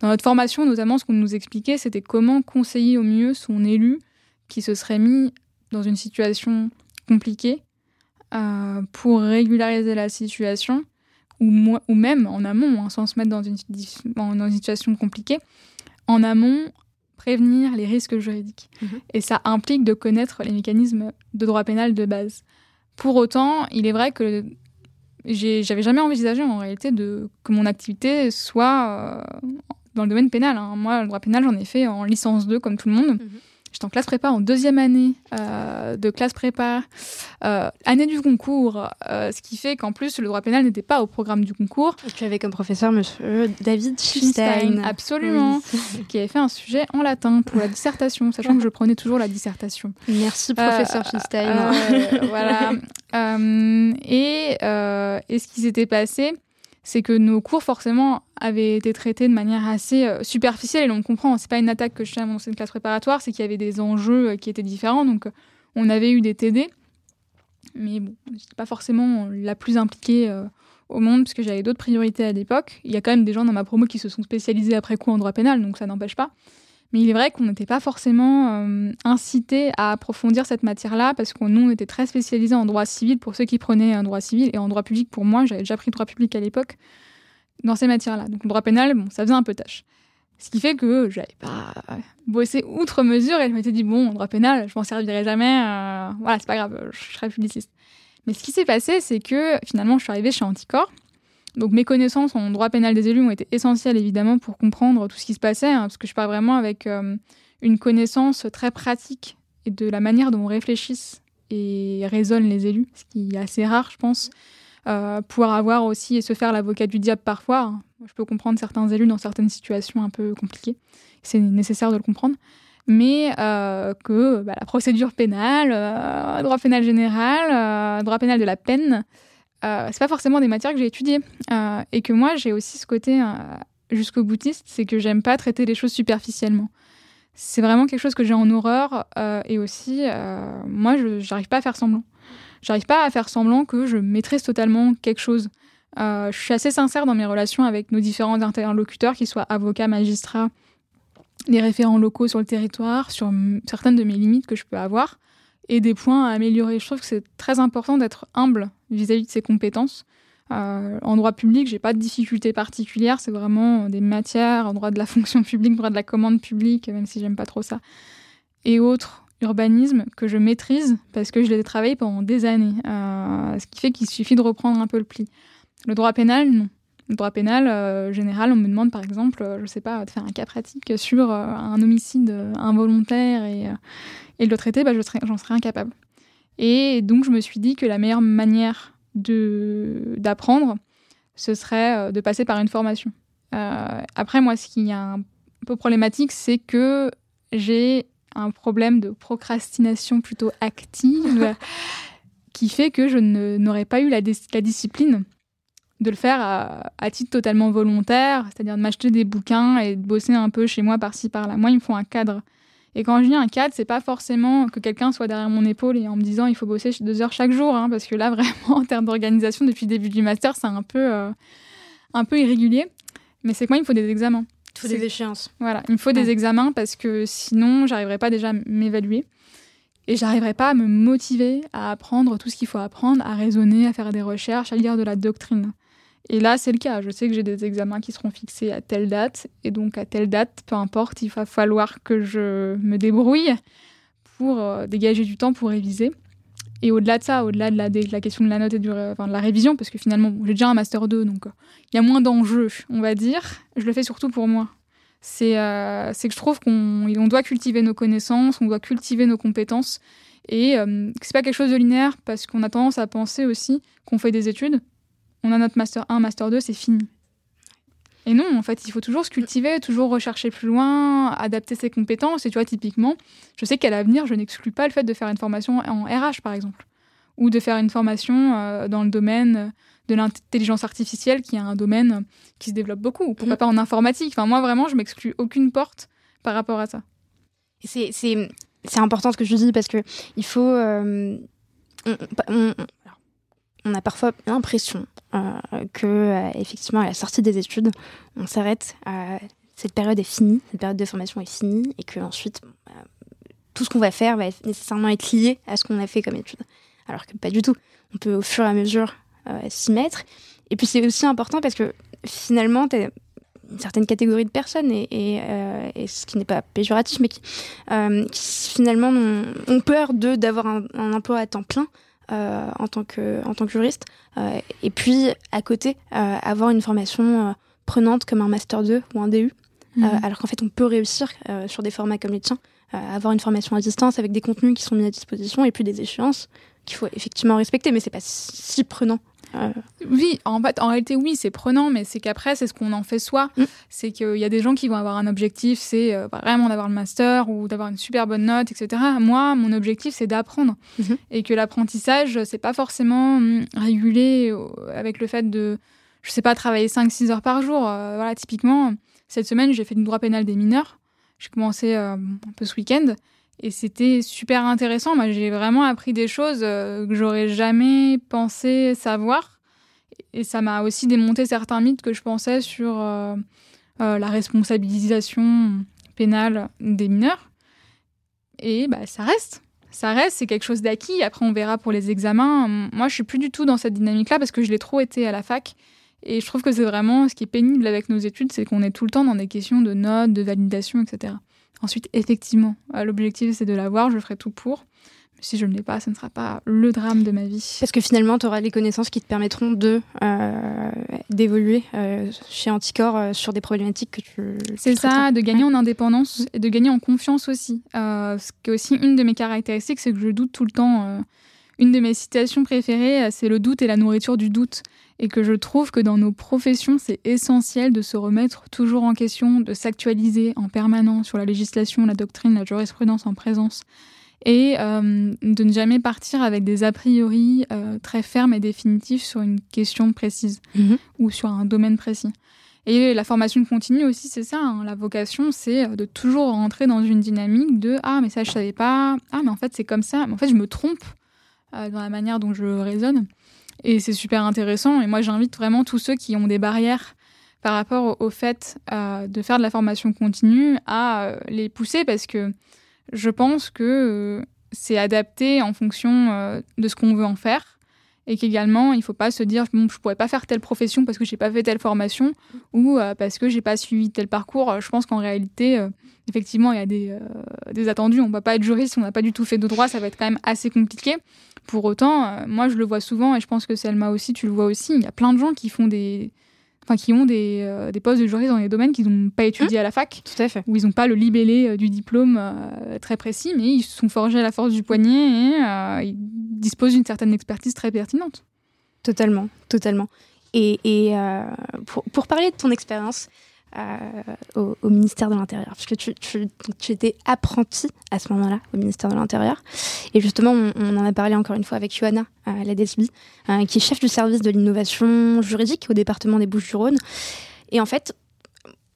dans notre formation, notamment, ce qu'on nous expliquait, c'était comment conseiller au mieux son élu qui se serait mis dans une situation compliquée euh, pour régulariser la situation, ou, ou même en amont, hein, sans se mettre dans une, dans une situation compliquée, en amont prévenir les risques juridiques. Mhm. Et ça implique de connaître les mécanismes de droit pénal de base. Pour autant, il est vrai que j'avais jamais envisagé en réalité de, que mon activité soit euh, dans le domaine pénal. Hein. Moi, le droit pénal, j'en ai fait en licence 2 comme tout le monde. Mhm. J'étais en classe prépa en deuxième année euh, de classe prépa, euh, année du concours, euh, ce qui fait qu'en plus le droit pénal n'était pas au programme du concours. Et tu avais comme professeur Monsieur David Schilstein, absolument, qui avait fait un sujet en latin pour la dissertation, sachant que je prenais toujours la dissertation. Merci professeur Schilstein. voilà. et, et ce qui s'était passé, c'est que nos cours forcément avaient été traités de manière assez euh, superficielle et l'on comprend, c'est pas une attaque que je fais à mon ancienne classe préparatoire, c'est qu'il y avait des enjeux euh, qui étaient différents, donc euh, on avait eu des TD, mais bon, j'étais pas forcément la plus impliquée au monde parce que j'avais d'autres priorités à l'époque. Il y a quand même des gens dans ma promo qui se sont spécialisés après coup en droit pénal, donc ça n'empêche pas. Mais il est vrai qu'on n'était pas forcément euh, incité à approfondir cette matière-là parce que nous, on était très spécialisés en droit civil pour ceux qui prenaient un droit civil et en droit public pour moi, j'avais déjà pris droit public à l'époque dans ces matières-là. Donc le droit pénal, bon, ça faisait un peu tâche. Ce qui fait que j'avais pas bossé outre mesure et je m'étais dit, bon, droit pénal, je m'en servirai jamais, euh, voilà, c'est pas grave, je serai publiciste. Mais ce qui s'est passé, c'est que finalement, je suis arrivée chez Anticor donc mes connaissances en droit pénal des élus ont été essentielles évidemment pour comprendre tout ce qui se passait, hein, parce que je pars vraiment avec euh, une connaissance très pratique et de la manière dont réfléchissent et raisonnent les élus, ce qui est assez rare, je pense. Euh, pouvoir avoir aussi et se faire l'avocat du diable parfois. Hein. Je peux comprendre certains élus dans certaines situations un peu compliquées. C'est nécessaire de le comprendre. Mais euh, que bah, la procédure pénale, droit pénal général, droit pénal de la peine, euh, c'est pas forcément des matières que j'ai étudiées. Euh, et que moi, j'ai aussi ce côté euh, jusqu'au boutiste, c'est que j'aime pas traiter les choses superficiellement. C'est vraiment quelque chose que j'ai en horreur. et aussi, moi, je j'arrive pas à faire semblant. J'arrive pas à faire semblant que je maîtrise totalement quelque chose. je suis assez sincère dans mes relations avec nos différents interlocuteurs, qu'ils soient avocats, magistrats, les référents locaux sur le territoire, sur certaines de mes limites que je peux avoir et des points à améliorer. Je trouve que c'est très important d'être humble vis-à-vis de ses compétences, en droit public, j'ai pas de difficulté particulière. C'est vraiment des matières en droit de la fonction publique, droit de la commande publique, même si j'aime pas trop ça, et autres urbanisme que je maîtrise parce que je l'ai travaillé pendant des années. ce qui fait qu'il suffit de reprendre un peu le pli. Le droit pénal, non. Le droit pénal, euh, général, on me demande par exemple, euh, je sais pas, de faire un cas pratique sur euh, un homicide involontaire et, de le traiter, bah, j'en serais incapable. Et donc je me suis dit que la meilleure manière d'apprendre, ce serait de passer par une formation. après, moi, ce qui est un peu problématique, c'est que j'ai un problème de procrastination plutôt active qui fait que je n'aurais pas eu la, la discipline de le faire à, titre totalement volontaire, c'est-à-dire de m'acheter des bouquins et de bosser un peu chez moi par-ci par-là. Moi, il me faut un cadre. Et quand je dis un cadre, c'est pas forcément que quelqu'un soit derrière mon épaule et en me disant il faut bosser deux heures chaque jour, hein, parce que là vraiment en termes d'organisation depuis le début du master, c'est un peu euh, un peu irrégulier. Mais c'est que moi il me faut des examens. Il faut des échéances. Voilà, il me faut des examens parce que sinon j'arriverai pas déjà à m'évaluer et j'arriverai pas à me motiver à apprendre tout ce qu'il faut apprendre, à raisonner, à faire des recherches, à lire de la doctrine. Et là, c'est le cas. Je sais que j'ai des examens qui seront fixés à telle date. Et donc, à telle date, peu importe, il va falloir que je me débrouille pour euh, dégager du temps pour réviser. Et au-delà de ça, au-delà de la, de la, question de la note et de la révision, parce que finalement, j'ai déjà un Master 2, donc euh, il y a moins d'enjeux, on va dire, je le fais surtout pour moi. C'est euh, que je trouve qu'on on doit cultiver nos connaissances, on doit cultiver nos compétences, et c'est pas quelque chose de linéaire, parce qu'on a tendance à penser aussi qu'on fait des études, on a notre master 1, master 2, c'est fini. Et non, en fait, il faut toujours se cultiver, toujours rechercher plus loin, adapter ses compétences. Et tu vois, typiquement, je sais qu'à l'avenir, je n'exclus pas le fait de faire une formation en RH, par exemple, ou de faire une formation euh, dans le domaine de l'intelligence artificielle, qui est un domaine qui se développe beaucoup, ou pourquoi mm. pas en informatique. Enfin, moi, vraiment, je m'exclus aucune porte par rapport à ça. C'est important ce que je dis parce que il faut. Euh, on a parfois l'impression euh, que, euh, effectivement, à la sortie des études, on s'arrête, euh, cette période est finie, cette période de formation est finie, et que ensuite, bah, tout ce qu'on va faire va nécessairement être lié à ce qu'on a fait comme étude. Alors que pas du tout. On peut au fur et à mesure s'y mettre. Et puis c'est aussi important parce que finalement, tu as une certaine catégorie de personnes, et, ce qui n'est pas péjoratif, mais qui, finalement ont, peur d'avoir un, emploi à temps plein euh, en, tant que, en tant que juriste. Euh, et puis, à côté, euh, avoir une formation prenante comme un Master 2 ou un DU. Mhm. alors qu'en fait, on peut réussir sur des formats comme les tiens, avoir une formation à distance avec des contenus qui sont mis à disposition et puis des échéances qu'il faut effectivement respecter, mais c'est pas si prenant oui, en fait, en réalité, oui, c'est prenant, mais c'est qu'après, c'est ce qu'on en fait soi. Mm. C'est qu'il y a des gens qui vont avoir un objectif, c'est euh, vraiment d'avoir le master ou d'avoir une super bonne note, etc. Moi, mon objectif, c'est d'apprendre. Mm-hmm. Et que l'apprentissage, c'est pas forcément hum, régulé euh, avec le fait de, je sais pas, travailler 5-6 heures par jour. Euh, voilà, typiquement, cette semaine, j'ai fait du droit pénal des mineurs. J'ai commencé un peu ce week-end. Et c'était super intéressant. Moi, j'ai vraiment appris des choses euh, que j'aurais jamais pensé savoir. Et ça m'a aussi démonté certains mythes que je pensais sur euh, euh, la responsabilisation pénale des mineurs. Et bah, ça reste. Ça reste, c'est quelque chose d'acquis. Après, on verra pour les examens. Moi, je suis plus du tout dans cette dynamique-là parce que je l'ai trop été à la fac. Et je trouve que c'est vraiment ce qui est pénible avec nos études, c'est qu'on est tout le temps dans des questions de notes, de validation, etc. Ensuite, effectivement, euh, l'objectif c'est de l'avoir, je ferai tout pour. si je ne l'ai pas, ce ne sera pas le drame de ma vie. Parce que finalement, tu auras les connaissances qui te permettront de euh, d'évoluer euh, chez Anticor sur des problématiques que tu. C'est ça, de gagner en indépendance et de gagner en confiance aussi. ce qui est aussi une de mes caractéristiques, c'est que je doute tout le temps. une de mes citations préférées, c'est le doute et la nourriture du doute et que je trouve que dans nos professions, c'est essentiel de se remettre toujours en question, de s'actualiser en permanence sur la législation, la doctrine, la jurisprudence en présence, et euh, de ne jamais partir avec des a priori euh, très fermes et définitifs sur une question précise mhm. ou sur un domaine précis. Et la formation continue aussi, c'est ça. Hein. la vocation, c'est euh, de toujours rentrer dans une dynamique de ah mais ça je savais pas, ah mais en fait c'est comme ça, mais en fait je me trompe dans la manière dont je raisonne. Et c'est super intéressant. Et moi, j'invite vraiment tous ceux qui ont des barrières par rapport au, fait euh, de faire de la formation continue à euh, les pousser parce que je pense que euh, c'est adapté en fonction de ce qu'on veut en faire. et qu'également il ne faut pas se dire bon, je pourrais pas faire telle profession parce que j'ai pas fait telle formation ou parce que j'ai pas suivi tel parcours. Je pense qu'en réalité, effectivement, il y a des, des attendus. On ne va pas être juriste on n'a pas du tout fait de droit, ça va être quand même assez compliqué. Pour autant, moi je le vois souvent et je pense que Selma aussi, tu le vois aussi. Il y a plein de gens qui font des enfin qui ont des, euh, des, postes de juriste dans des domaines qu'ils n'ont pas étudiés à la fac, Tout à fait. où ils n'ont pas le libellé euh, du diplôme euh, très précis, mais ils se sont forgés à la force du poignet et ils disposent d'une certaine expertise très pertinente. Totalement, totalement. Et, et pour, pour, parler de ton expérience, euh, au, ministère de l'Intérieur, puisque tu, tu, tu, étais apprenti à ce moment-là au ministère de l'Intérieur. Et justement, on, en a parlé encore une fois avec Johanna, euh, la DSB, euh, qui est chef du service de l'innovation juridique au département des Bouches-du-Rhône. Et en fait,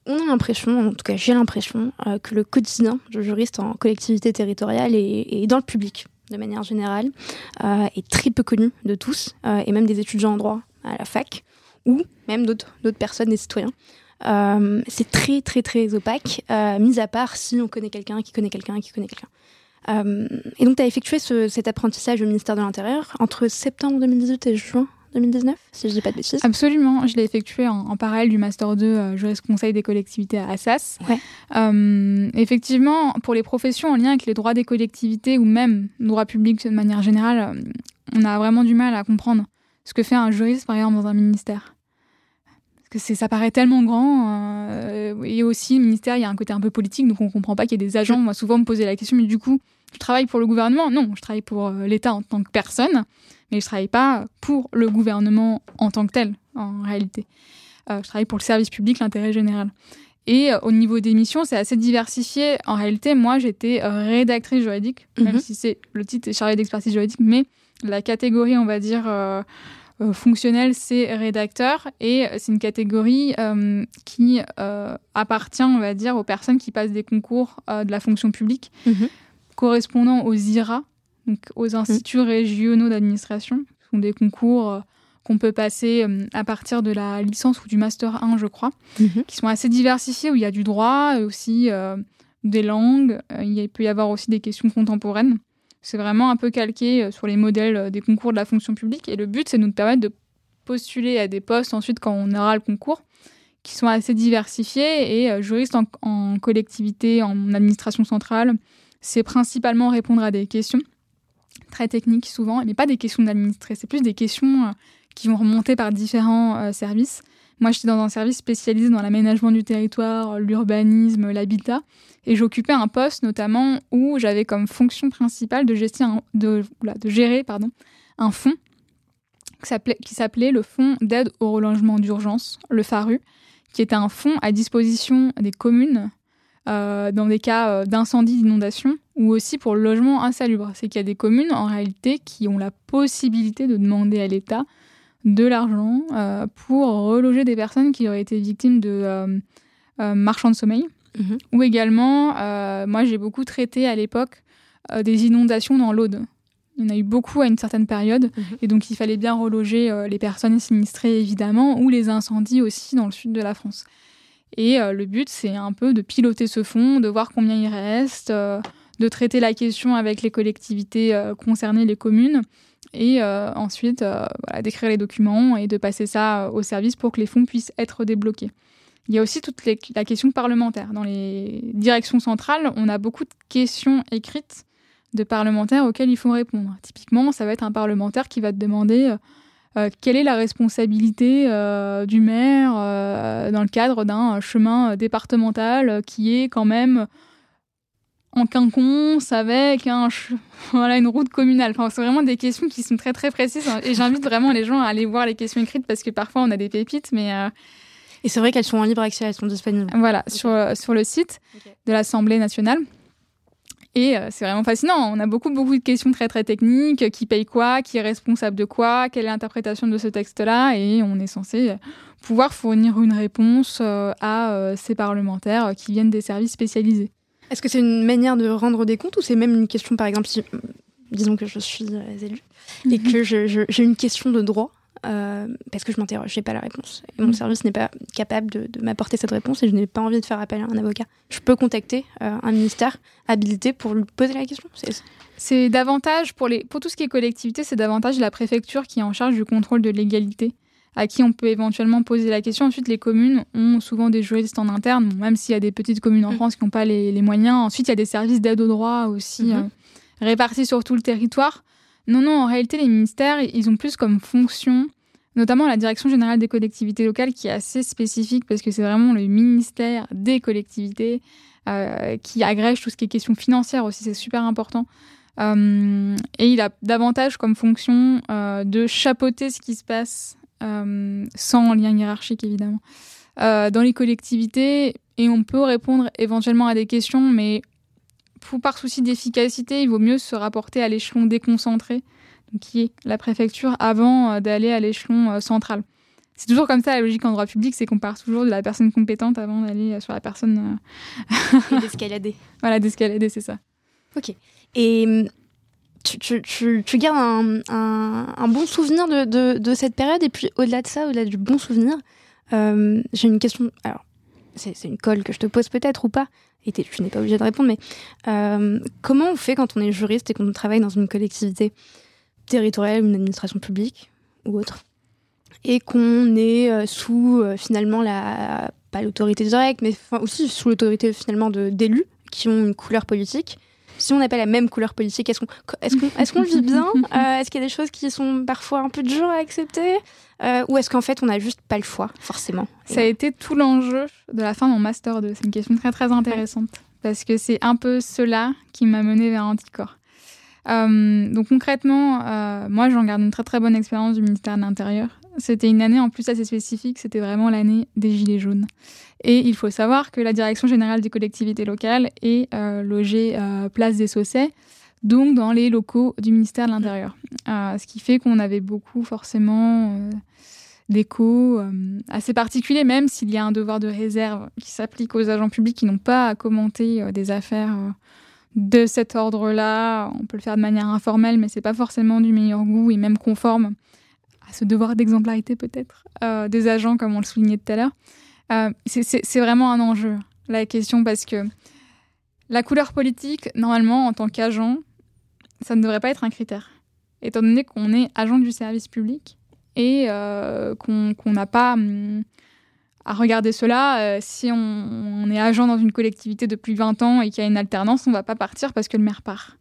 on a l'impression, en tout cas j'ai l'impression, que le quotidien de juriste en collectivité territoriale et, dans le public, de manière générale, est très peu connu de tous, et même des étudiants en droit à la fac, ou même d'autres personnes, des citoyens. Euh, c'est très très très opaque, euh, mis à part si on connaît quelqu'un qui connaît quelqu'un qui connaît quelqu'un. Euh, et donc tu as effectué ce, cet apprentissage au ministère de l'Intérieur entre septembre 2018 et juin 2019, si je dis pas de bêtises. Absolument, je l'ai effectué en, parallèle du Master 2 euh, juriste conseil des collectivités à Assas. Ouais. Euh, effectivement, pour les professions en lien avec les droits des collectivités ou même droit public de manière générale, on a vraiment du mal à comprendre ce que fait un juriste par exemple dans un ministère que ça paraît tellement grand. Euh, et aussi, le ministère, il y a un côté un peu politique, donc on comprend pas qu'il y ait des agents. Moi, souvent, me poser la question, mais du coup, je travaille pour le gouvernement? Non, je travaille pour euh, l'État en tant que personne, mais je travaille pas pour le gouvernement en tant que tel, en réalité. Euh, je travaille pour le service public, l'intérêt général. Et au niveau des missions, c'est assez diversifié. En réalité, moi, j'étais rédactrice juridique, même mhm. si c'est le titre est chargé d'expertise juridique, mais la catégorie, on va dire fonctionnel, c'est rédacteur et c'est une catégorie euh, qui euh, appartient, on va dire, aux personnes qui passent des concours de la fonction publique mhm. correspondant aux IRA, donc aux instituts mhm. régionaux d'administration. Ce sont des concours qu'on peut passer à partir de la licence ou du master 1, je crois, mhm. qui sont assez diversifiés, où il y a du droit, aussi des langues, il peut y avoir aussi des questions contemporaines. C'est vraiment un peu calqué euh, sur les modèles euh, des concours de la fonction publique. Et le but, c'est de nous permettre de postuler à des postes ensuite quand on aura le concours, qui sont assez diversifiés. Et euh, juriste en, collectivité, en administration centrale, c'est principalement répondre à des questions très techniques souvent, mais pas des questions d'administrer, c'est plus des questions qui vont remonter par différents services. Moi, j'étais dans un service spécialisé dans l'aménagement du territoire, l'urbanisme, l'habitat, et j'occupais un poste notamment où j'avais comme fonction principale de, gérer pardon, un fonds qui s'appelait le Fonds d'aide au relogement d'urgence, le FARU, qui était un fonds à disposition des communes euh, dans des cas euh, d'incendie, d'inondation, ou aussi pour le logement insalubre. C'est qu'il y a des communes, en réalité, qui ont la possibilité de demander à l'État de l'argent euh, pour reloger des personnes qui auraient été victimes de euh, euh, marchands de sommeil. Mhm. Ou également, moi j'ai beaucoup traité à l'époque des inondations dans l'Aude. Il y en a eu beaucoup à une certaine période, mhm. et donc il fallait bien reloger les personnes sinistrées évidemment, ou les incendies aussi dans le sud de la France. Et le but, c'est un peu de piloter ce fonds, de voir combien il reste, de traiter la question avec les collectivités concernées, les communes, et euh, ensuite euh, d'écrire les documents et de passer ça euh, au service pour que les fonds puissent être débloqués. Il y a aussi toute la question parlementaire. Dans les directions centrales, on a beaucoup de questions écrites de parlementaires auxquelles il faut répondre. Typiquement, ça va être un parlementaire qui va te demander quelle est la responsabilité du maire dans le cadre d'un chemin départemental qui est quand même en quinconce avec un voilà une route communale. Enfin, c'est vraiment des questions qui sont très très précises hein. et j'invite vraiment les gens à aller voir les questions écrites parce que parfois on a des pépites, mais euh, et c'est vrai qu'elles sont en libre accès, elles sont disponibles. Voilà sur euh, sur le site de l'Assemblée nationale. Et euh, c'est vraiment fascinant. On a beaucoup, beaucoup de questions très, très techniques. Qui paye quoi? Qui est responsable de quoi? Quelle est l'interprétation de ce texte-là? Et on est censé pouvoir fournir une réponse à ces parlementaires qui viennent des services spécialisés. Est-ce que c'est une manière de rendre des comptes ou c'est même une question, par exemple, si, disons que je suis euh, élue et mhm. que j'ai une question de droit parce que je m'interroge, j'ai pas la réponse. Et mon Mm. service n'est pas capable de, de m'apporter cette réponse et je n'ai pas envie de faire appel à un avocat. Je peux contacter un ministère habilité pour lui poser la question. C'est C'est davantage, pour, les, pour tout ce qui est collectivité, c'est davantage la préfecture qui est en charge du contrôle de l'égalité, à qui on peut éventuellement poser la question. Ensuite, les communes ont souvent des juristes en interne, bon, même s'il y a des petites communes en Mm. France qui n'ont pas les, les moyens. Ensuite, il y a des services d'aide au droit aussi Mhm. euh, répartis sur tout le territoire. Non, non, en réalité, les ministères, ils ont plus comme fonction, notamment la Direction générale des collectivités locales, qui est assez spécifique parce que c'est vraiment le ministère des collectivités euh, qui agrège tout ce qui est question financière aussi, c'est super important. Euh, et il a davantage comme fonction de chapeauter ce qui se passe sans lien hiérarchique évidemment euh, dans les collectivités et on peut répondre éventuellement à des questions mais pour, par souci d'efficacité il vaut mieux se rapporter à l'échelon déconcentré donc qui est la préfecture avant euh, d'aller à l'échelon euh, central c'est toujours comme ça la logique en droit public c'est qu'on part toujours de la personne compétente avant d'aller euh, sur la personne et d'escalader. voilà d'escalader c'est ça Ok. Et hum, tu, gardes un, bon souvenir de, de, de, cette période. Et puis, au-delà de ça, au-delà du bon souvenir, euh, j'ai une question. Alors, c'est une colle que je te pose peut-être ou pas. Et tu n'es pas obligé de répondre, mais euh, comment on fait quand on est juriste et qu'on travaille dans une collectivité territoriale une administration publique ou autre et qu'on est euh, sous finalement la pas l'autorité directe, mais aussi sous l'autorité finalement d'élus qui ont une couleur politique si on n'a pas la même couleur politique, est-ce qu'on est est vit bien euh, Est-ce qu'il y a des choses qui sont parfois un peu dures à accepter euh, Ou est-ce qu'en fait, on n'a juste pas le choix, forcément Ça a été tout l'enjeu de la fin de mon Master 2. C'est une question très très intéressante. Parce que c'est un peu cela qui m'a mené vers Anticorps. Euh, donc concrètement, moi j'en garde une très très bonne expérience du ministère de l'Intérieur. C'était une année en plus assez spécifique, c'était vraiment l'année des Gilets jaunes. Et il faut savoir que la Direction générale des collectivités locales est euh, logée euh, place des Saussets, donc dans les locaux du ministère de l'Intérieur. Euh, ce qui fait qu'on avait beaucoup forcément euh, d'échos assez particuliers, même s'il y a un devoir de réserve qui s'applique aux agents publics qui n'ont pas à commenter des affaires de cet ordre-là. On peut le faire de manière informelle, mais c'est pas forcément du meilleur goût et même conforme ce devoir d'exemplarité peut-être euh, des agents, comme on le soulignait tout à l'heure. Euh, c'est vraiment un enjeu, la question, parce que la couleur politique, normalement, en tant qu'agent, ça ne devrait pas être un critère. Étant donné qu'on est agent du service public et euh, qu'on n'a pas hum, à regarder cela, si on, on, est agent dans une collectivité depuis 20 ans et qu'il y a une alternance, on ne va pas partir parce que le maire part.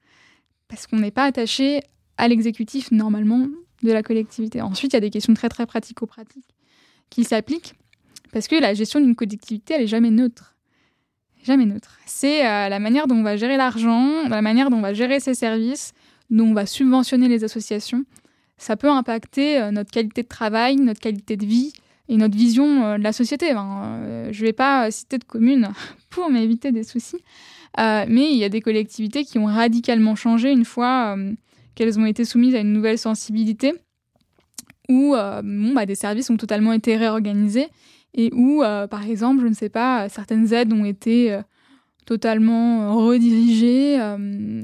Parce qu'on n'est pas attaché à l'exécutif, normalement, de la collectivité. Ensuite, il y a des questions très, très pratico-pratiques qui s'appliquent parce que la gestion d'une collectivité, elle est jamais neutre. Jamais neutre. C'est euh, la manière dont on va gérer l'argent, la manière dont on va gérer ses services, dont on va subventionner les associations. Ça peut impacter euh, notre qualité de travail, notre qualité de vie et notre vision euh, de la société. Enfin, je ne vais pas citer de communes pour m'éviter des soucis, mais il y a des collectivités qui ont radicalement changé une fois qu'elles ont été soumises à une nouvelle sensibilité, où euh, bah, des services ont totalement été réorganisés et où, euh, par exemple, je ne sais pas, certaines aides ont été euh, totalement redirigées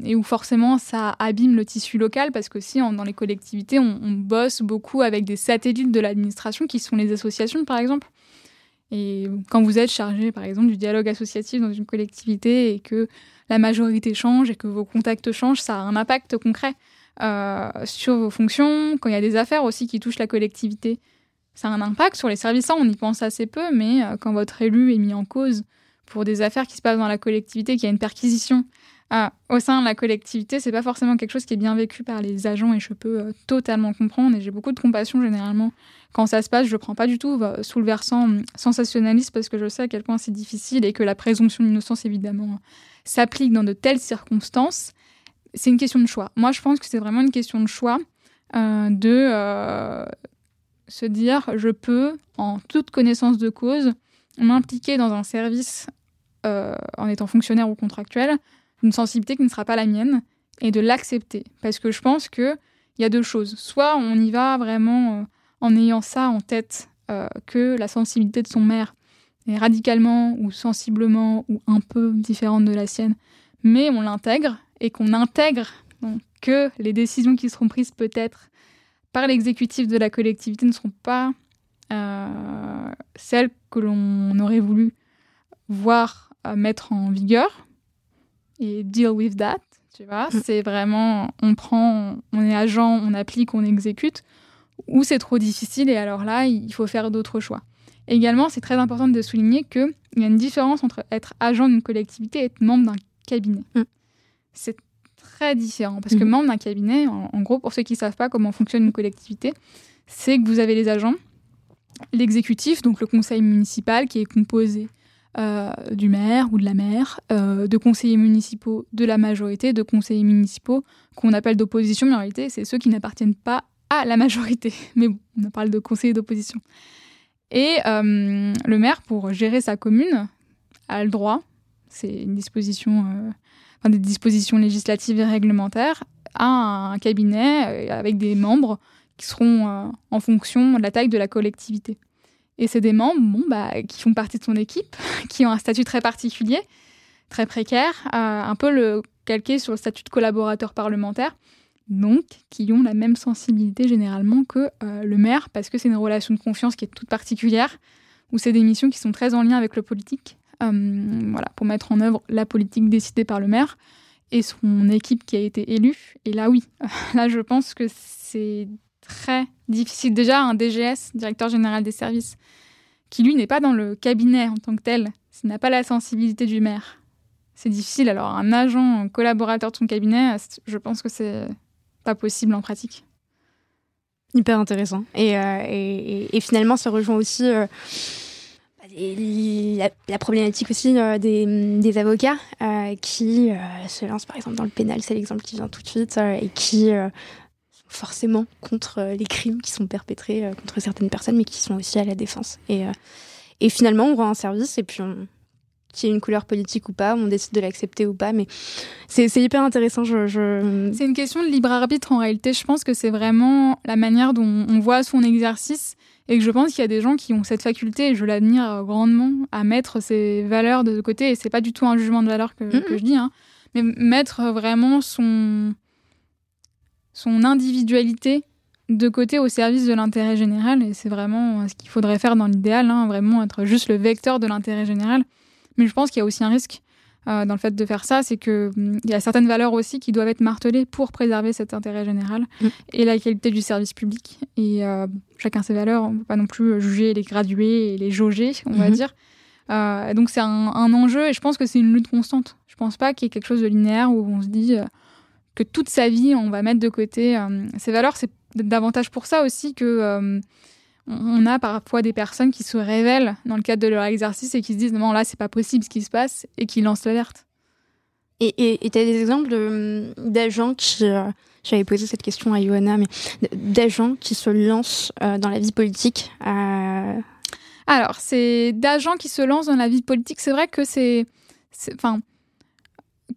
et où forcément ça abîme le tissu local parce que si dans les collectivités, on, bosse beaucoup avec des satellites de l'administration qui sont les associations, par exemple. Et quand vous êtes chargé, par exemple, du dialogue associatif dans une collectivité et que la majorité change et que vos contacts changent, ça a un impact concret sur vos fonctions. Quand il y a des affaires aussi qui touchent la collectivité, ça a un impact sur les services. On y pense assez peu, mais euh, quand votre élu est mis en cause pour des affaires qui se passent dans la collectivité, qu'il y a une perquisition euh, au sein de la collectivité, c'est pas forcément quelque chose qui est bien vécu par les agents et je peux euh, totalement comprendre. Et j'ai beaucoup de compassion généralement quand ça se passe. Je prends pas du tout euh, sous le versant sensationnaliste parce que je sais à quel point c'est difficile et que la présomption d'innocence évidemment s'applique dans de telles circonstances. C'est une question de choix. Moi, je pense que c'est vraiment une question de choix euh, de se dire je peux, en toute connaissance de cause, m'impliquer dans un service euh, en étant fonctionnaire ou contractuel d'une sensibilité qui ne sera pas la mienne et de l'accepter. Parce que je pense qu'il y a deux choses. Soit on y va vraiment euh, en ayant ça en tête, euh, que la sensibilité de son maire est radicalement ou sensiblement ou un peu différente de la sienne, mais on l'intègre et qu'on intègre donc, que les décisions qui seront prises peut-être par l'exécutif de la collectivité ne sont pas celles que l'on aurait voulu voir mettre en vigueur et deal with that. Tu vois, mm. c'est vraiment, on prend, on est agent, on applique, on exécute, ou c'est trop difficile et alors là, il faut faire d'autres choix. Également, c'est très important de souligner qu'il y a une différence entre être agent d'une collectivité et être membre d'un cabinet. Mm. C'est très différent parce que mm. membre d'un cabinet, en, en, gros, pour ceux qui ne savent pas comment fonctionne une collectivité, c'est que vous avez les agents, l'exécutif, donc le conseil municipal qui est composé euh, du maire ou de la maire, euh, de conseillers municipaux de la majorité, de conseillers municipaux qu'on appelle d'opposition, mais en réalité, c'est ceux qui n'appartiennent pas à la majorité. Mais bon, on parle de conseillers d'opposition. Et euh, le maire, pour gérer sa commune, a le droit, c'est une disposition, enfin, des dispositions législatives et réglementaires, à un cabinet avec des membres qui seront en fonction de la taille de la collectivité. Et c'est des membres bon, bah, qui font partie de son équipe, qui ont un statut très particulier, très précaire, euh, un peu le calqué sur le statut de collaborateur parlementaire, donc qui ont la même sensibilité généralement que euh, le maire, parce que c'est une relation de confiance qui est toute particulière, où c'est des missions qui sont très en lien avec le politique, euh, voilà, pour mettre en œuvre la politique décidée par le maire et son équipe qui a été élue. Et là, oui, là, je pense que c'est très difficile. Déjà, un DGS, directeur général des services, qui lui n'est pas dans le cabinet en tant que tel, n'a pas la sensibilité du maire, c'est difficile. Alors, un agent, un collaborateur de son cabinet, je pense que c'est pas possible en pratique. Hyper intéressant. Et, euh, finalement, ça rejoint aussi euh, la, problématique aussi euh, des, avocats qui se lancent par exemple dans le pénal, c'est l'exemple qui vient tout de suite, et qui forcément contre euh, les crimes qui sont perpétrés euh, contre certaines personnes, mais qui sont aussi à la défense. Et, euh, et finalement, on rend un service et puis on, qu'il y ait une couleur politique ou pas, on décide de l'accepter ou pas, mais c'est hyper intéressant. Je, C'est une question de libre arbitre en réalité. Je pense que c'est vraiment la manière dont on voit son exercice et que je pense qu'il y a des gens qui ont cette faculté, et je l'admire grandement, à mettre ces valeurs de côté. Et c'est pas du tout un jugement de valeur que, que je dis, hein, mais mettre vraiment son son individualité de côté au service de l'intérêt général. Et c'est vraiment ce qu'il faudrait faire dans l'idéal, hein, vraiment être juste le vecteur de l'intérêt général. Mais je pense qu'il y a aussi un risque euh, dans le fait de faire ça, c'est qu'il hum, y a certaines valeurs aussi qui doivent être martelées pour préserver cet intérêt général mm. et la qualité du service public. Et euh, chacun ses valeurs, on ne peut pas non plus juger, les graduer et les jauger, on va mm-hmm. dire. Euh, donc c'est un, un, enjeu et je pense que c'est une lutte constante. Je pense pas qu'il y ait quelque chose de linéaire où on se dit que toute sa vie, on va mettre de côté ces valeurs. C'est davantage pour ça aussi que on a parfois des personnes qui se révèlent dans le cadre de leur exercice et qui se disent non là c'est pas possible ce qui se passe et qui lancent l'alerte. Et tu as des exemples d'agents qui euh, j'avais posé cette question à Johanna mais d'agents qui se lancent dans la vie politique. Alors c'est d'agents qui se lancent dans la vie politique. C'est vrai que c'est enfin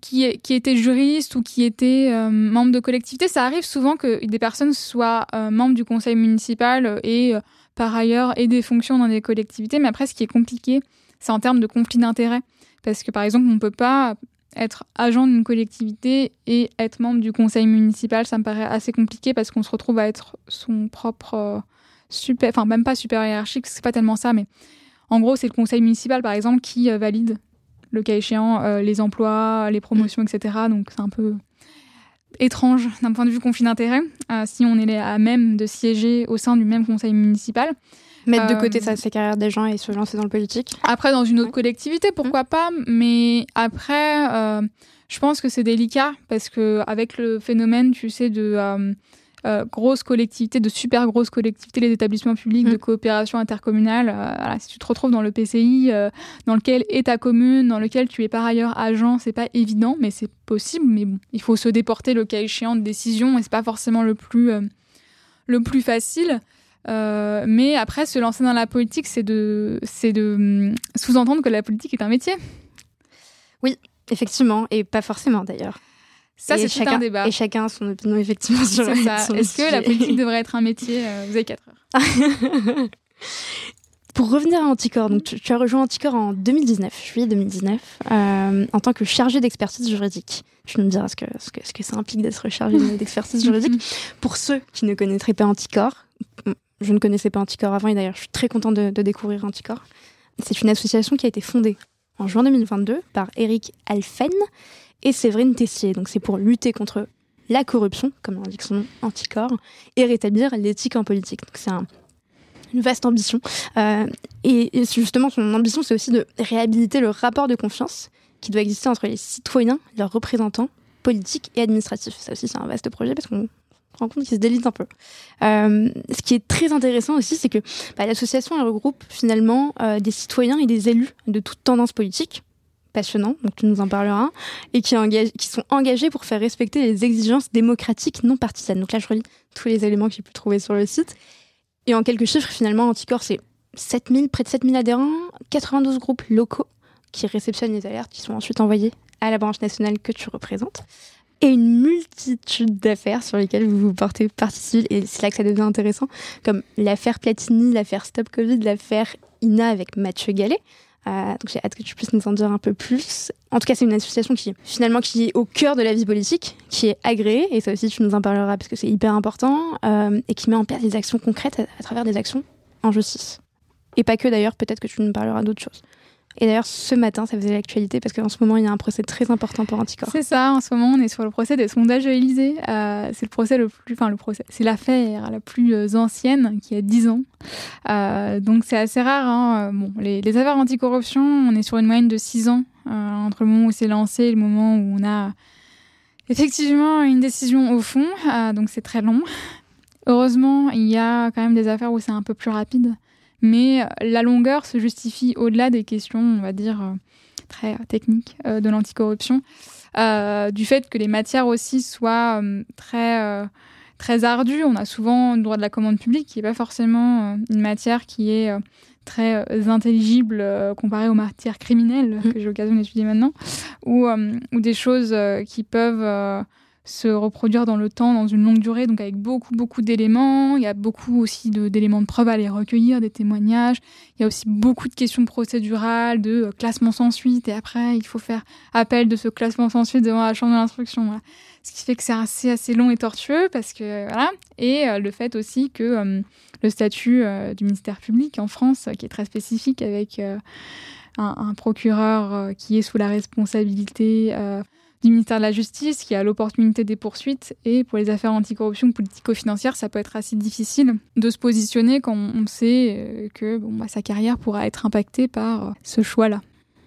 qui, qui étaient juristes ou qui étaient euh, membres de collectivités. Ça arrive souvent que des personnes soient euh, membres du conseil municipal et euh, par ailleurs aient des fonctions dans des collectivités. Mais après, ce qui est compliqué, c'est en termes de conflit d'intérêts. Parce que par exemple, on ne peut pas être agent d'une collectivité et être membre du conseil municipal. Ça me paraît assez compliqué parce qu'on se retrouve à être son propre super, enfin même pas super hiérarchique, c'est pas tellement ça, mais en gros, c'est le conseil municipal, par exemple, qui valide le cas échéant, euh, les emplois, les promotions, etc. Donc c'est un peu étrange d'un point de vue conflit d'intérêt, euh, si on est à même de siéger au sein du même conseil municipal. Mettre de côté sa, euh, ses carrières des gens et se lancer dans le politique. Après, dans une autre collectivité, pourquoi pas Mais après, je pense que c'est délicat parce que avec le phénomène, tu sais, de euh, grosses collectivités, de super grosses collectivités, les établissements publics de mm. coopération intercommunale. Euh, si tu te retrouves dans le PCI, euh, dans lequel est ta commune, dans lequel tu es par ailleurs agent, c'est pas évident, mais c'est possible. Mais bon, il faut se déporter le cas échéant de décision et c'est pas forcément le plus, le plus facile. mais après, se lancer dans la politique, c'est de, c'est de hum, sous-entendre que la politique est un métier. Oui, effectivement, et pas forcément d'ailleurs. Ça, c'est un débat. Et chacun a son opinion, effectivement, sur ça. Est-ce que la politique devrait être un métier euh, Vous avez 4 heures. pour revenir à Anticor, donc tu, as rejoint Anticor en 2019, juillet 2019, euh, en tant que chargé d'expertise juridique. Tu nous diras ce que, ce que, ce que ça implique d'être chargé d'expertise juridique? Pour ceux qui ne connaîtraient pas Anticor, je ne connaissais pas Anticor avant et d'ailleurs je suis très contente de, de découvrir Anticor. C'est une association qui a été fondée en juin 2022 par Eric Alphen et Séverine Tessier. Donc c'est pour lutter contre la corruption, comme l'indique son nom, Anticor, et rétablir l'éthique en politique. Donc c'est un une vaste ambition. Euh, et, justement, son ambition, c'est aussi de réhabiliter le rapport de confiance qui doit exister entre les citoyens, leurs représentants politiques et administratifs. Ça aussi, c'est un vaste projet parce qu'on se rend compte qu'il se délite un peu. Euh, ce qui est très intéressant aussi, c'est que bah, l'association regroupe finalement euh, des citoyens et des élus de toutes tendances politiques, passionnants, donc tu nous en parleras, et qui, sont engagés pour faire respecter les exigences démocratiques non partisanes. Donc là, je relis tous les éléments que j'ai pu trouver sur le site. Et en quelques chiffres, finalement, Anticor, c'est 7000, près de 7000 adhérents, 92 groupes locaux qui réceptionnent les alertes qui sont ensuite envoyées à la branche nationale que tu représentes. Et une multitude d'affaires sur lesquelles vous vous portez partie. Et c'est là que ça devient intéressant, comme l'affaire Platini, l'affaire Stop Covid, l'affaire INA avec Mathieu Gallet. Euh, donc j'ai hâte que tu puisses nous en dire un peu plus. En tout cas, c'est une association qui finalement qui est au cœur de la vie politique, qui est agréée, et ça aussi tu nous en parleras parce que c'est hyper important, euh, et qui met en place des actions concrètes à, travers des actions en justice. Et pas que d'ailleurs, peut-être que tu nous parleras d'autres choses. Et d'ailleurs, ce matin, ça faisait l'actualité parce qu'en ce moment, il y a un procès très important pour Anticor. C'est ça, en ce moment, on est sur le procès des sondages Élysée. Euh, c'est le procès le plus. Enfin, le procès. C'est l'affaire la plus euh, ancienne, qui a 10 ans. Euh, donc, c'est assez rare. Hein. Bon, les, les, affaires anticorruption, on est sur une moyenne de 6 ans entre le moment où c'est lancé et le moment où on a effectivement une décision au fond. donc, c'est très long. Heureusement, il y a quand même des affaires où c'est un peu plus rapide mais euh, la longueur se justifie au-delà des questions, on va dire, euh, très techniques euh, de l'anticorruption, du fait que les matières aussi soient très très ardues. On a souvent le droit de la commande publique, qui n'est pas forcément une matière qui est très intelligible comparée aux matières criminelles mmh. que j'ai l'occasion d'étudier maintenant, ou, ou des choses qui peuvent se reproduire dans le temps, dans une longue durée, donc avec beaucoup, beaucoup d'éléments. Il y a beaucoup aussi d'éléments de, preuve à les recueillir, des témoignages. Il y a aussi beaucoup de questions procédurales, de euh, classement sans suite, et après, il faut faire appel de ce classement sans suite devant la chambre d'instruction. Ce qui fait que c'est assez, assez long et tortueux, parce que, voilà. Et euh, le fait aussi que euh, le statut du ministère public en France, qui est très spécifique, avec un, procureur qui est sous la responsabilité du ministère de la Justice qui a l'opportunité des poursuites. Et pour les affaires anticorruption politico-financières, ça peut être assez difficile de se positionner quand on sait euh, que bon, bah, sa carrière pourra être impactée par euh, ce choix-là.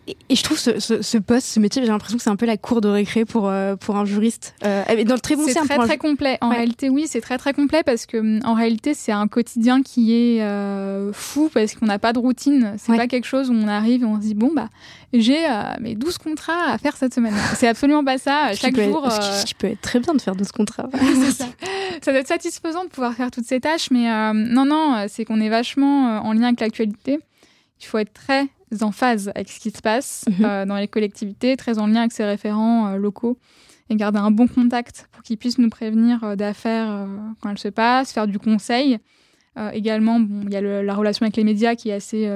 Et, je trouve ce, ce, poste, ce métier, j'ai l'impression que c'est un peu la cour de récré pour, euh, pour un juriste. Euh, dans le très bon C'est très très complet. En réalité, oui, c'est très très complet parce que hum, en réalité, c'est un quotidien qui est euh, fou parce qu'on n'a pas de routine. C'est pas quelque chose où on arrive et on se dit bon bah j'ai mes 12 contrats à faire cette semaine. C'est absolument pas ça. Chaque jour. Ce qui, peut être très bien de faire 12 contrats. ça. ça doit être satisfaisant de pouvoir faire toutes ces tâches, mais non non, c'est qu'on est vachement en lien avec l'actualité. Il faut être très en phase avec ce qui se passe mhm. euh, dans les collectivités, très en lien avec ses référents euh, locaux et garder un bon contact pour qu'ils puissent nous prévenir euh, d'affaires quand elles se passent, faire du conseil. également, bon, il y a la relation avec les médias qui est assez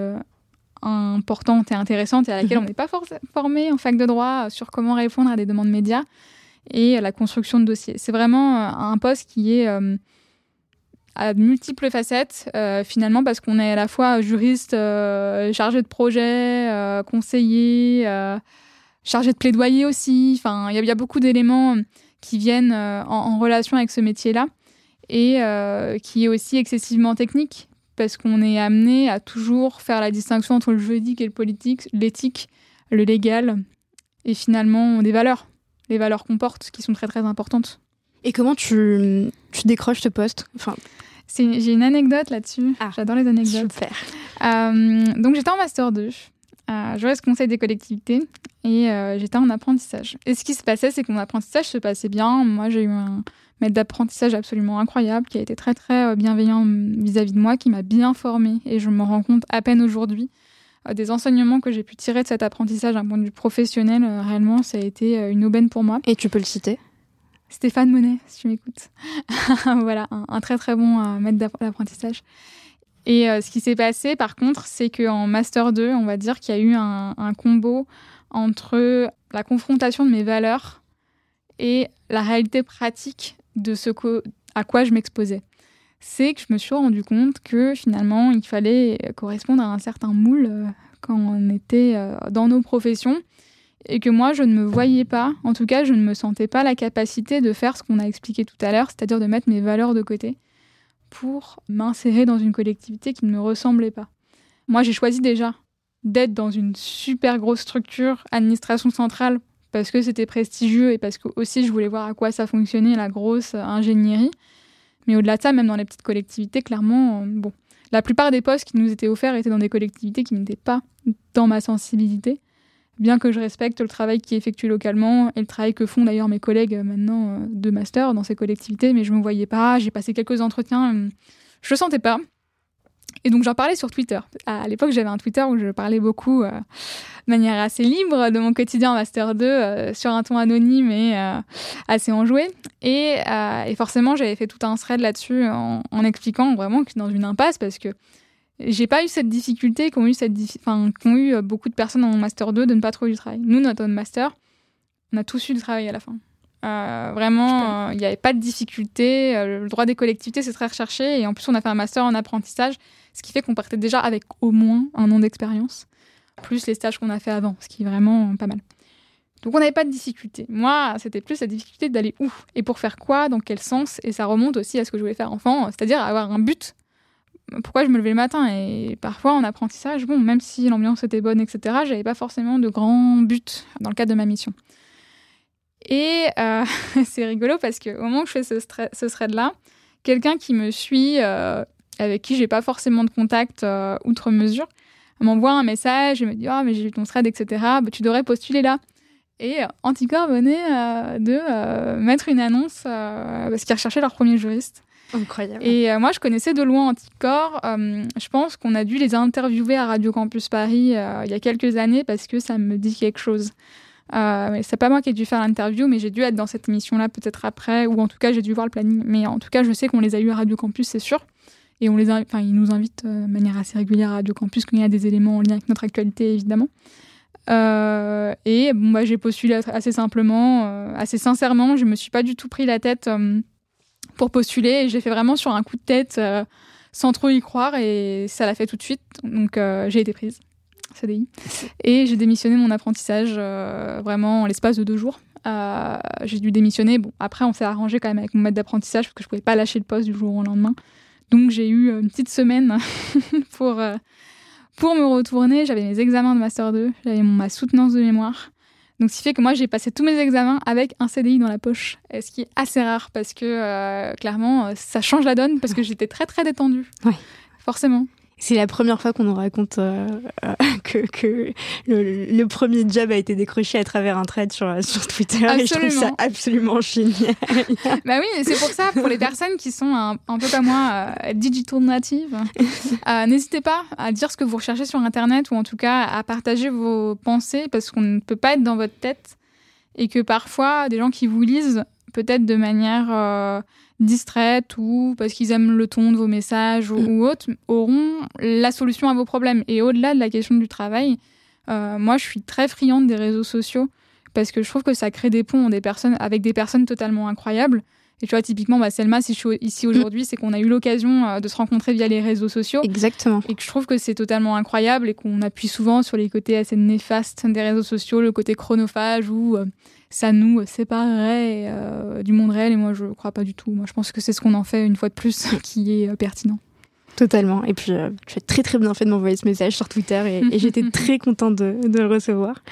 importante et intéressante et à laquelle mhm. on n'est pas formé en fac de droit sur comment répondre à des demandes médias et la construction de dossiers. C'est vraiment un poste qui est à multiples facettes, euh, finalement, parce qu'on est à la fois juriste, euh, chargé de projet, euh, conseiller, chargé de plaidoyer aussi. Enfin, il y, a beaucoup d'éléments qui viennent en, relation avec ce métier-là et qui est aussi excessivement technique, parce qu'on est amené à toujours faire la distinction entre le juridique et le politique, l'éthique, le légal, et finalement des valeurs, les valeurs qu'on porte, qui sont très très importantes. Et comment tu, tu décroches ce poste? Enfin, j'ai une anecdote là-dessus. Ah, J'adore les anecdotes. Super. Euh, donc j'étais en master 2. Euh, je reste conseil des collectivités et euh, j'étais en apprentissage. Et ce qui se passait, c'est que mon apprentissage se passait bien. Moi, j'ai eu un maître d'apprentissage absolument incroyable qui a été très très bienveillant vis-à-vis de moi, qui m'a bien formée et je me rends compte à peine aujourd'hui des enseignements que j'ai pu tirer de cet apprentissage d'un point de vue professionnel. réellement, ça a été une aubaine pour moi. Et tu peux le citer? Stéphane Monet, si tu m'écoutes. voilà, un, très très bon euh, maître d'apprentissage. Et ce qui s'est passé, par contre, c'est qu'en Master 2, on va dire qu'il y a eu un, combo entre la confrontation de mes valeurs et la réalité pratique de ce à quoi je m'exposais. C'est que je me suis rendu compte que finalement, il fallait correspondre à un certain moule euh, quand on était euh, dans nos professions et que moi, je ne me voyais pas, en tout cas, je ne me sentais pas la capacité de faire ce qu'on a expliqué tout à l'heure, c'est-à-dire de mettre mes valeurs de côté pour m'insérer dans une collectivité qui ne me ressemblait pas. Moi, j'ai choisi déjà d'être dans une super grosse structure, administration centrale, parce que c'était prestigieux et parce que aussi je voulais voir à quoi ça fonctionnait, la grosse ingénierie. Mais au-delà de ça, même dans les petites collectivités, clairement, bon, la plupart des postes qui nous étaient offerts étaient dans des collectivités qui n'étaient pas dans ma sensibilité. Bien que je respecte le travail qui est effectué localement et le travail que font d'ailleurs mes collègues euh, maintenant euh, de master dans ces collectivités, mais je ne me voyais pas. J'ai passé quelques entretiens, je le sentais pas. Et donc j'en parlais sur Twitter. À l'époque, j'avais un Twitter où je parlais beaucoup euh, de manière assez libre de mon quotidien en Master 2 euh, sur un ton anonyme et euh, assez enjoué. Et, forcément, j'avais fait tout un thread là-dessus en, expliquant vraiment que dans une impasse parce que j'ai pas eu cette difficulté qu'ont eu, cette enfin, qu'ont eu beaucoup de personnes en Master 2 de ne pas trouver du travail. Nous, notre Master, on a tous eu du travail à la fin. vraiment, il n'y avait pas de difficulté. le droit des collectivités, c'est très recherché. Et en plus, on a fait un master en apprentissage ce qui fait qu'on partait déjà avec au moins un an d'expérience, plus les stages qu'on a fait avant, ce qui est vraiment pas mal. Donc on n'avait pas de difficulté. Moi, c'était plus la difficulté d'aller où et pour faire quoi, dans quel sens, et ça remonte aussi à ce que je voulais faire enfant, c'est-à-dire avoir un but. Pourquoi je me levais le matin Et parfois en apprentissage, bon, même si l'ambiance était bonne, etc., j'avais pas forcément de grands buts dans le cadre de ma mission. Et euh, c'est rigolo parce qu'au moment où je fais ce, thread-là, quelqu'un qui me suit euh, avec qui j'ai pas forcément de contact euh, outre mesure, m'envoie un message et me dit Ah, mais j'ai vu ton thread, etc. Bah, tu devrais postuler là. Et euh, Anticor venait de mettre une annonce parce qu'ils recherchaient leur premier juriste. Incroyable. Et moi, je connaissais de loin Anticor. je pense qu'on a dû les interviewer à Radio Campus Paris il y a quelques années parce que ça me dit quelque chose. Euh, c'est pas moi qui ai dû faire l'interview, mais j'ai dû être dans cette émission-là peut-être après, ou en tout cas j'ai dû voir le planning. Mais en tout cas, je sais qu'on les a eu à Radio Campus, c'est sûr. Et on les enfin, ils nous invitent euh, de manière assez régulière à Radio Campus quand il y a des éléments en lien avec notre actualité, évidemment. Euh, et bon, bah, j'ai postulé assez simplement, euh, assez sincèrement. Je me suis pas du tout pris la tête pour postuler. Et j'ai fait vraiment sur un coup de tête, sans trop y croire. Et ça l'a fait tout de suite. Donc j'ai été prise. CDI. Et j'ai démissionné mon apprentissage vraiment en l'espace de deux jours. j'ai dû démissionner. Bon, après, on s'est arrangé quand même avec mon maître d'apprentissage parce que je pouvais pas lâcher le poste du jour au lendemain. Donc j'ai eu une petite semaine pour, euh, pour me retourner. J'avais mes examens de Master 2, j'avais ma soutenance de mémoire. Donc, ce qui fait que moi, j'ai passé tous mes examens avec un CDI dans la poche. Ce qui est assez rare parce que, euh, clairement, ça change la donne parce que j'étais très, très détendue. Ouais. Forcément. C'est la première fois qu'on nous raconte euh, euh, que, que le, premier job a été décroché à travers un trade sur, sur Twitter. Absolument. Et je trouve ça absolument génial. bah oui, c'est pour ça, pour les personnes qui sont un, peu comme moi, euh, digital native, n'hésitez pas à dire ce que vous recherchez sur Internet ou en tout cas à partager vos pensées parce qu'on ne peut pas être dans votre tête et que parfois, des gens qui vous lisent, peut-être de manière distraites ou parce qu'ils aiment le ton de vos messages ou, mm. autres, auront la solution à vos problèmes. Et au-delà de la question du travail, euh, moi, je suis très friande des réseaux sociaux parce que je trouve que ça crée des ponts des personnes, avec des personnes totalement incroyables. Et tu vois, typiquement, bah, Selma, si je suis ici mm. aujourd'hui, c'est qu'on a eu l'occasion euh, de se rencontrer via les réseaux sociaux. Exactement. Et que je trouve que c'est totalement incroyable et qu'on appuie souvent sur les côtés assez néfastes des réseaux sociaux, le côté chronophage ou euh, ça nous séparerait euh, du monde réel. Et moi, je ne crois pas du tout. Moi, je pense que c'est ce qu'on en fait une fois de plus qui est euh, pertinent. Totalement. Et puis, euh, tu as très très bien fait de m'envoyer ce message sur Twitter et, j'étais très contente de, de, le recevoir.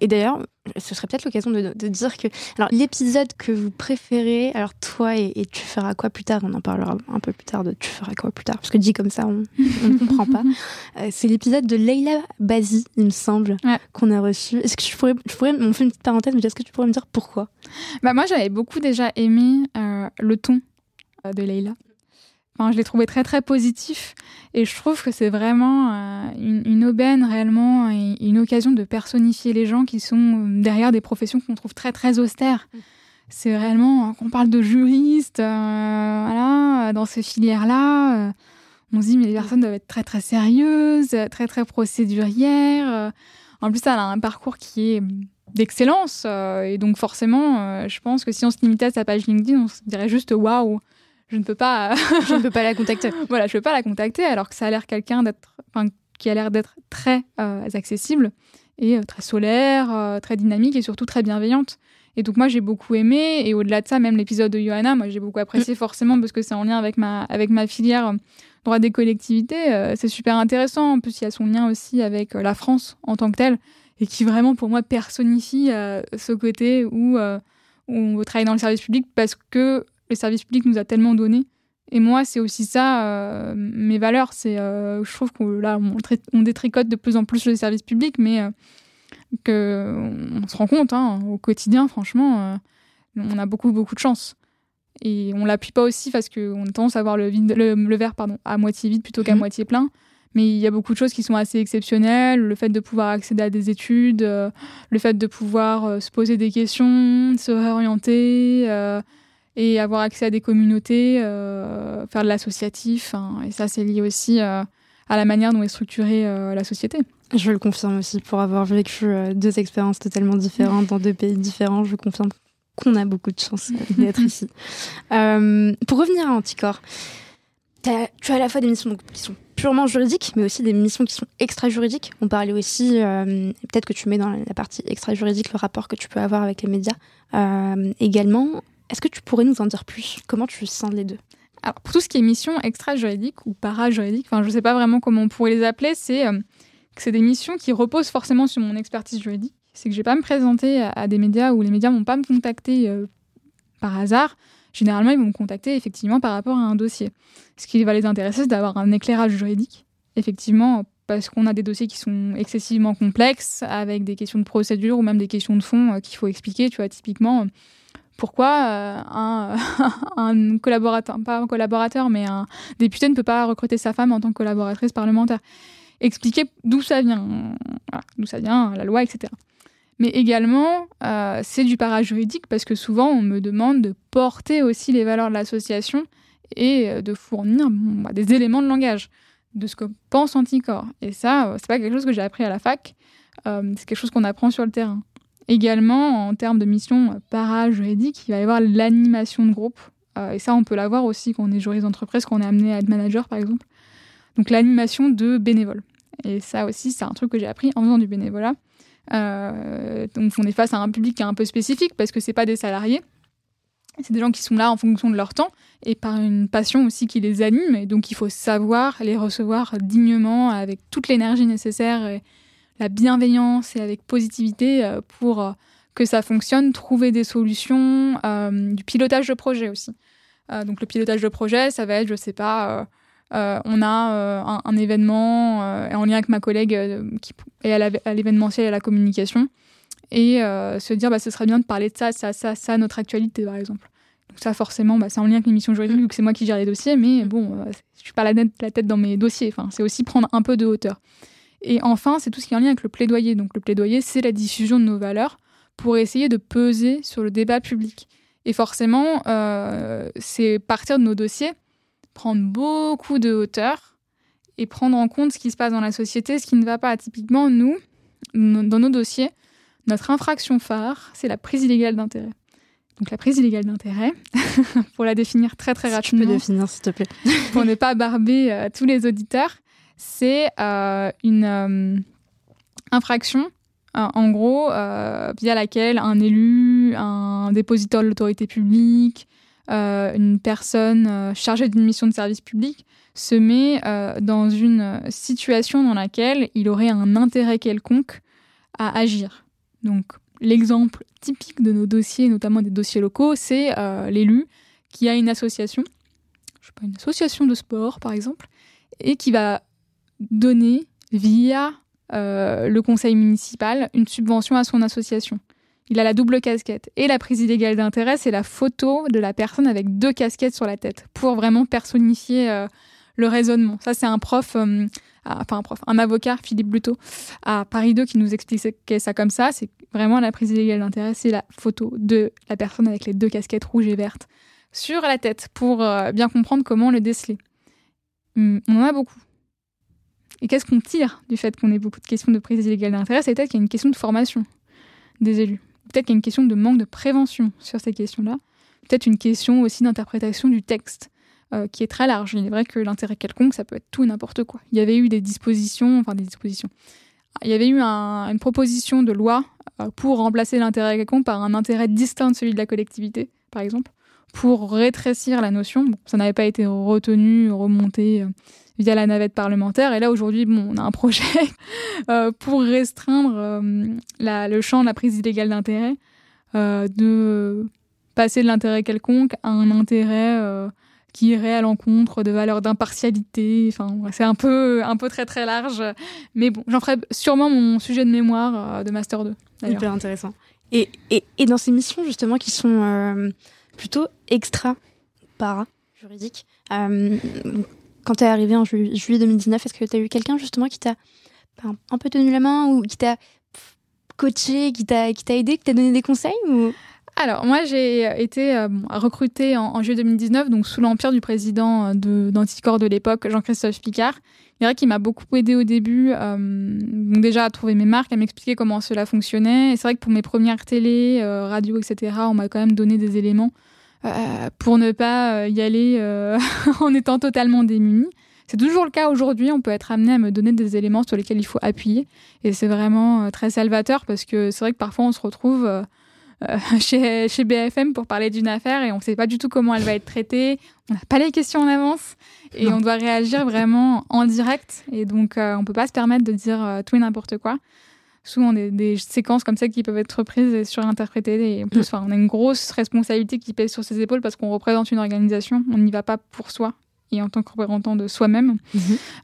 et d'ailleurs, ce serait peut-être l'occasion de, de, dire que, alors l'épisode que vous préférez, alors toi et, tu feras quoi plus tard, on en parlera un peu plus tard de tu feras quoi plus tard, parce que dit comme ça, on ne comprend pas. c'est l'épisode de Leila Bazi, il me semble, qu'on a reçu. Est-ce que tu pourrais, je pourrais, on fait une petite parenthèse, mais est-ce que tu pourrais me dire pourquoi? Bah moi, j'avais beaucoup déjà aimé le ton de Leila je l'ai trouvé très très positif et je trouve que c'est vraiment euh, une, aubaine réellement et une occasion de personnifier les gens qui sont euh, derrière des professions qu'on trouve très très austères. Mm. C'est réellement qu'on parle de juristes, euh, voilà, dans ces filières-là. on se dit, mais les personnes doivent être très, très sérieuses, très, très procédurières. En plus, elle a un parcours qui est d'excellence. et donc, forcément, je pense que si on se limitait à sa page LinkedIn, on se dirait juste waouh, je ne peux pas. je ne peux pas la contacter. voilà, je ne peux pas la contacter, alors que ça a l'air quelqu'un d'être. qui a l'air d'être très accessible et très solaire, très dynamique et surtout très bienveillante. Et donc moi j'ai beaucoup aimé et au-delà de ça même l'épisode de Johanna moi j'ai beaucoup apprécié mm. forcément parce que c'est en lien avec ma avec ma filière euh, droit des collectivités euh, c'est super intéressant en plus il y a son lien aussi avec euh, la France en tant que telle et qui vraiment pour moi personnifie ce côté où, où on travaille dans le service public parce que le service public nous a tellement donné et moi c'est aussi ça mes valeurs c'est je trouve que là on, on, détricote de plus en plus le service public mais qu'on se rend compte hein, au quotidien, franchement, euh, on a beaucoup, beaucoup de chance. Et on l'appuie pas aussi parce qu'on a tendance à voir le, le, verre pardon, à moitié vide plutôt qu'à mhm. moitié plein. Mais il y a beaucoup de choses qui sont assez exceptionnelles. Le fait de pouvoir accéder à des études, euh, le fait de pouvoir euh, se poser des questions, se réorienter et avoir accès à des communautés, faire de l'associatif. Hein. et ça, c'est lié aussi à la manière dont est structurée la société. Je le confirme aussi, pour avoir vécu euh, deux expériences totalement différentes dans deux pays différents, je confirme qu'on a beaucoup de chance d'être ici. Euh, pour revenir à Anticor, tu as à la fois des missions qui sont purement juridiques, mais aussi des missions qui sont extra-juridiques. On parlait aussi, euh, peut-être que tu mets dans la partie extra-juridique le rapport que tu peux avoir avec les médias également. Est-ce que tu pourrais nous en dire plus? Comment tu sens les deux? Alors, pour tout ce qui est mission extra-juridique ou para-juridique, enfin, je ne sais pas vraiment comment on pourrait les appeler, c'est c'est des missions qui reposent forcément sur mon expertise juridique. C'est que je vais pas me présenter à, des médias où les médias vont pas me contacter euh, par hasard. Généralement, ils vont me contacter effectivement par rapport à un dossier. Ce qui va les intéresser, c'est d'avoir un éclairage juridique, effectivement, parce qu'on a des dossiers qui sont excessivement complexes, avec des questions de procédure ou même des questions de fond euh, qu'il faut expliquer. Tu vois, typiquement, pourquoi euh, un, collaborateur, pas un collaborateur, mais un député ne peut pas recruter sa femme en tant que collaboratrice parlementaire expliquer d'où ça vient, d'où ça vient, la loi, etc. Mais également, euh, c'est du parajuridique parce que souvent on me demande de porter aussi les valeurs de l'association et euh, de fournir bah, des éléments de langage de ce que pense Anticorps. Et ça, c'est pas quelque chose que j'ai appris à la fac, c'est quelque chose qu'on apprend sur le terrain. Également, en termes de mission parajuridique, il va y avoir l'animation de groupe. et ça, on peut l'avoir aussi quand on est juriste d'entreprise, quand on est amené à être manager, par exemple. Donc l'animation de bénévoles. Et ça aussi, c'est un truc que j'ai appris en faisant du bénévolat. Euh, donc on est face à un public qui est un peu spécifique parce que c'est pas des salariés. C'est des gens qui sont là en fonction de leur temps et par une passion aussi qui les anime. Et donc il faut savoir les recevoir dignement avec toute l'énergie nécessaire la bienveillance et avec positivité euh, pour euh, que ça fonctionne, trouver des solutions, du pilotage de projet aussi. donc le pilotage de projet, ça va être, je sais pas, euh, on a euh, un, événement euh, en lien avec ma collègue qui est à l'événementiel et à la communication et se dire bah, ce serait bien de parler de ça, ça, ça, ça, notre actualité par exemple. Donc ça forcément, bah, c'est en lien avec l'émission juridique vu que c'est moi qui gère les dossiers, mais bon, je suis pas la, la tête dans mes dossiers. Enfin, c'est aussi prendre un peu de hauteur. Et enfin, c'est tout ce qui est en lien avec le plaidoyer. Donc le plaidoyer, c'est la diffusion de nos valeurs pour essayer de peser sur le débat public. Et forcément, c'est partir de nos dossiers prendre beaucoup de hauteur et prendre en compte ce qui se passe dans la société, ce qui ne va pas. Typiquement, nous, dans nos dossiers, notre infraction phare, c'est la prise illégale d'intérêt. Donc la prise illégale d'intérêt, pour la définir très très rapidement. Tu peux définir s'il te plaît. pour ne pas barber euh, tous les auditeurs, c'est euh, une euh, infraction, en gros, via laquelle un élu, un dépositeur de l'autorité publique, euh, une personne euh, chargée d'une mission de service public se met euh, dans une situation dans laquelle il aurait un intérêt quelconque à agir. Donc l'exemple typique de nos dossiers, notamment des dossiers locaux, c'est l'élu qui a une association, je sais pas, une association de sport par exemple, et qui va donner via le conseil municipal une subvention à son association il a la double casquette. Et la prise illégale d'intérêt, c'est la photo de la personne avec deux casquettes sur la tête, pour vraiment personnifier euh, le raisonnement. Ça, c'est un prof, euh, enfin un prof, un avocat, Philippe Bluto, à Paris 2 qui nous expliquait ça comme ça. C'est vraiment la prise illégale d'intérêt, c'est la photo de la personne avec les deux casquettes rouges et vertes sur la tête, pour euh, bien comprendre comment le déceler. hum, on en a beaucoup. Et qu'est-ce qu'on tire du fait qu'on ait beaucoup de questions de prise illégale d'intérêt? C'est peut-être qu'il y a une question de formation des élus. Peut-être qu'il y a une question de manque de prévention sur ces questions-là. Peut-être une question aussi d'interprétation du texte. Euh, qui est très large. Il est vrai que l'intérêt quelconque, ça peut être tout et n'importe quoi. Il y avait eu des dispositions, enfin des dispositions. Il y avait eu une proposition de loi euh, pour remplacer l'intérêt quelconque par un intérêt distinct de celui de la collectivité, par exemple, pour rétrécir la notion. ça n'avait pas été retenu, remonté euh, via la navette parlementaire. Et là, aujourd'hui, bon, on a un projet pour restreindre le champ de la prise illégale d'intérêt, de passer de l'intérêt quelconque à un intérêt qui irait à l'encontre de valeurs d'impartialité. Enfin, c'est un peu, un peu très très large. Mais bon, j'en ferai sûrement mon sujet de mémoire euh, de Master 2. Hyper intéressant. Et, et, dans ces missions justement qui sont euh, plutôt extra para juridiques, euh, quand tu es arrivé en juillet 2019, est-ce que tu as eu quelqu'un justement qui t'a un, peu tenu la main ou qui t'a coaché, qui t'a aidé, qui t'a donné des conseils alors, moi, j'ai été euh, recrutée en, juillet 2019, donc sous l'empire du président euh, d'Anticor de, l'époque, Jean-Christophe Picard. Vrai qu'il m'a beaucoup aidé au début, euh, donc déjà à trouver mes marques, à m'expliquer comment cela fonctionnait. Et c'est vrai que pour mes premières télé, radio, etc., on m'a quand même donné des éléments pour ne pas y aller en étant totalement démunie. C'est toujours le cas aujourd'hui, on peut être amené à me donner des éléments sur lesquels il faut appuyer. Et c'est vraiment très salvateur parce que c'est vrai que parfois on se retrouve euh, chez, chez BFM pour parler d'une affaire et on ne sait pas du tout comment elle va être traitée. On n'a pas les questions en avance et on doit réagir vraiment en direct. Et donc, euh, on ne peut pas se permettre de dire euh, tout et n'importe quoi. Souvent, des, des séquences comme ça qui peuvent être reprises et surinterprétées. Et en plus, on a une grosse responsabilité qui pèse sur ses épaules parce qu'on représente une organisation. On n'y va pas pour soi et en tant que représentant de soi-même. Mhm.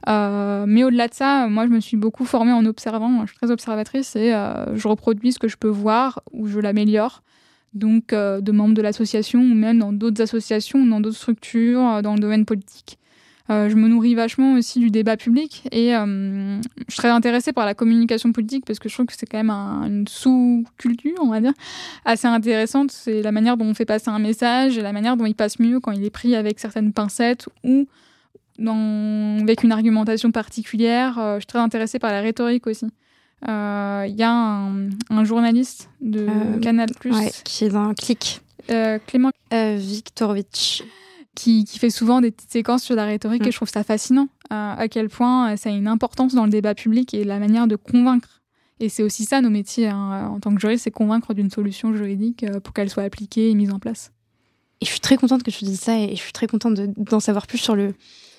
Euh, mais au-delà de ça, moi, je me suis beaucoup formée en observant. Je suis très observatrice et euh, je reproduis ce que je peux voir ou je l'améliore. Donc, euh, de membres de l'association ou même dans d'autres associations, dans d'autres structures, dans le domaine politique. Euh, je me nourris vachement aussi du débat public et euh, je suis très intéressée par la communication politique parce que je trouve que c'est quand même une sous-culture, on va dire, assez intéressante. C'est la manière dont on fait passer un message et la manière dont il passe mieux quand il est pris avec certaines pincettes ou dans, avec une argumentation particulière. Euh, je suis très intéressée par la rhétorique aussi. Il y a un, journaliste de Canal Plus qui est un clic. Clément Viktorovitch qui, fait souvent des petites séquences sur la rhétorique et mm. je trouve ça fascinant euh, à quel point euh, ça a une importance dans le débat public et la manière de convaincre. Et c'est aussi ça nos métiers hein, en tant que juriste, c'est convaincre d'une solution juridique euh, pour qu'elle soit appliquée et mise en place. Et je suis très contente que tu dises ça et je suis très contente d'en savoir plus sur le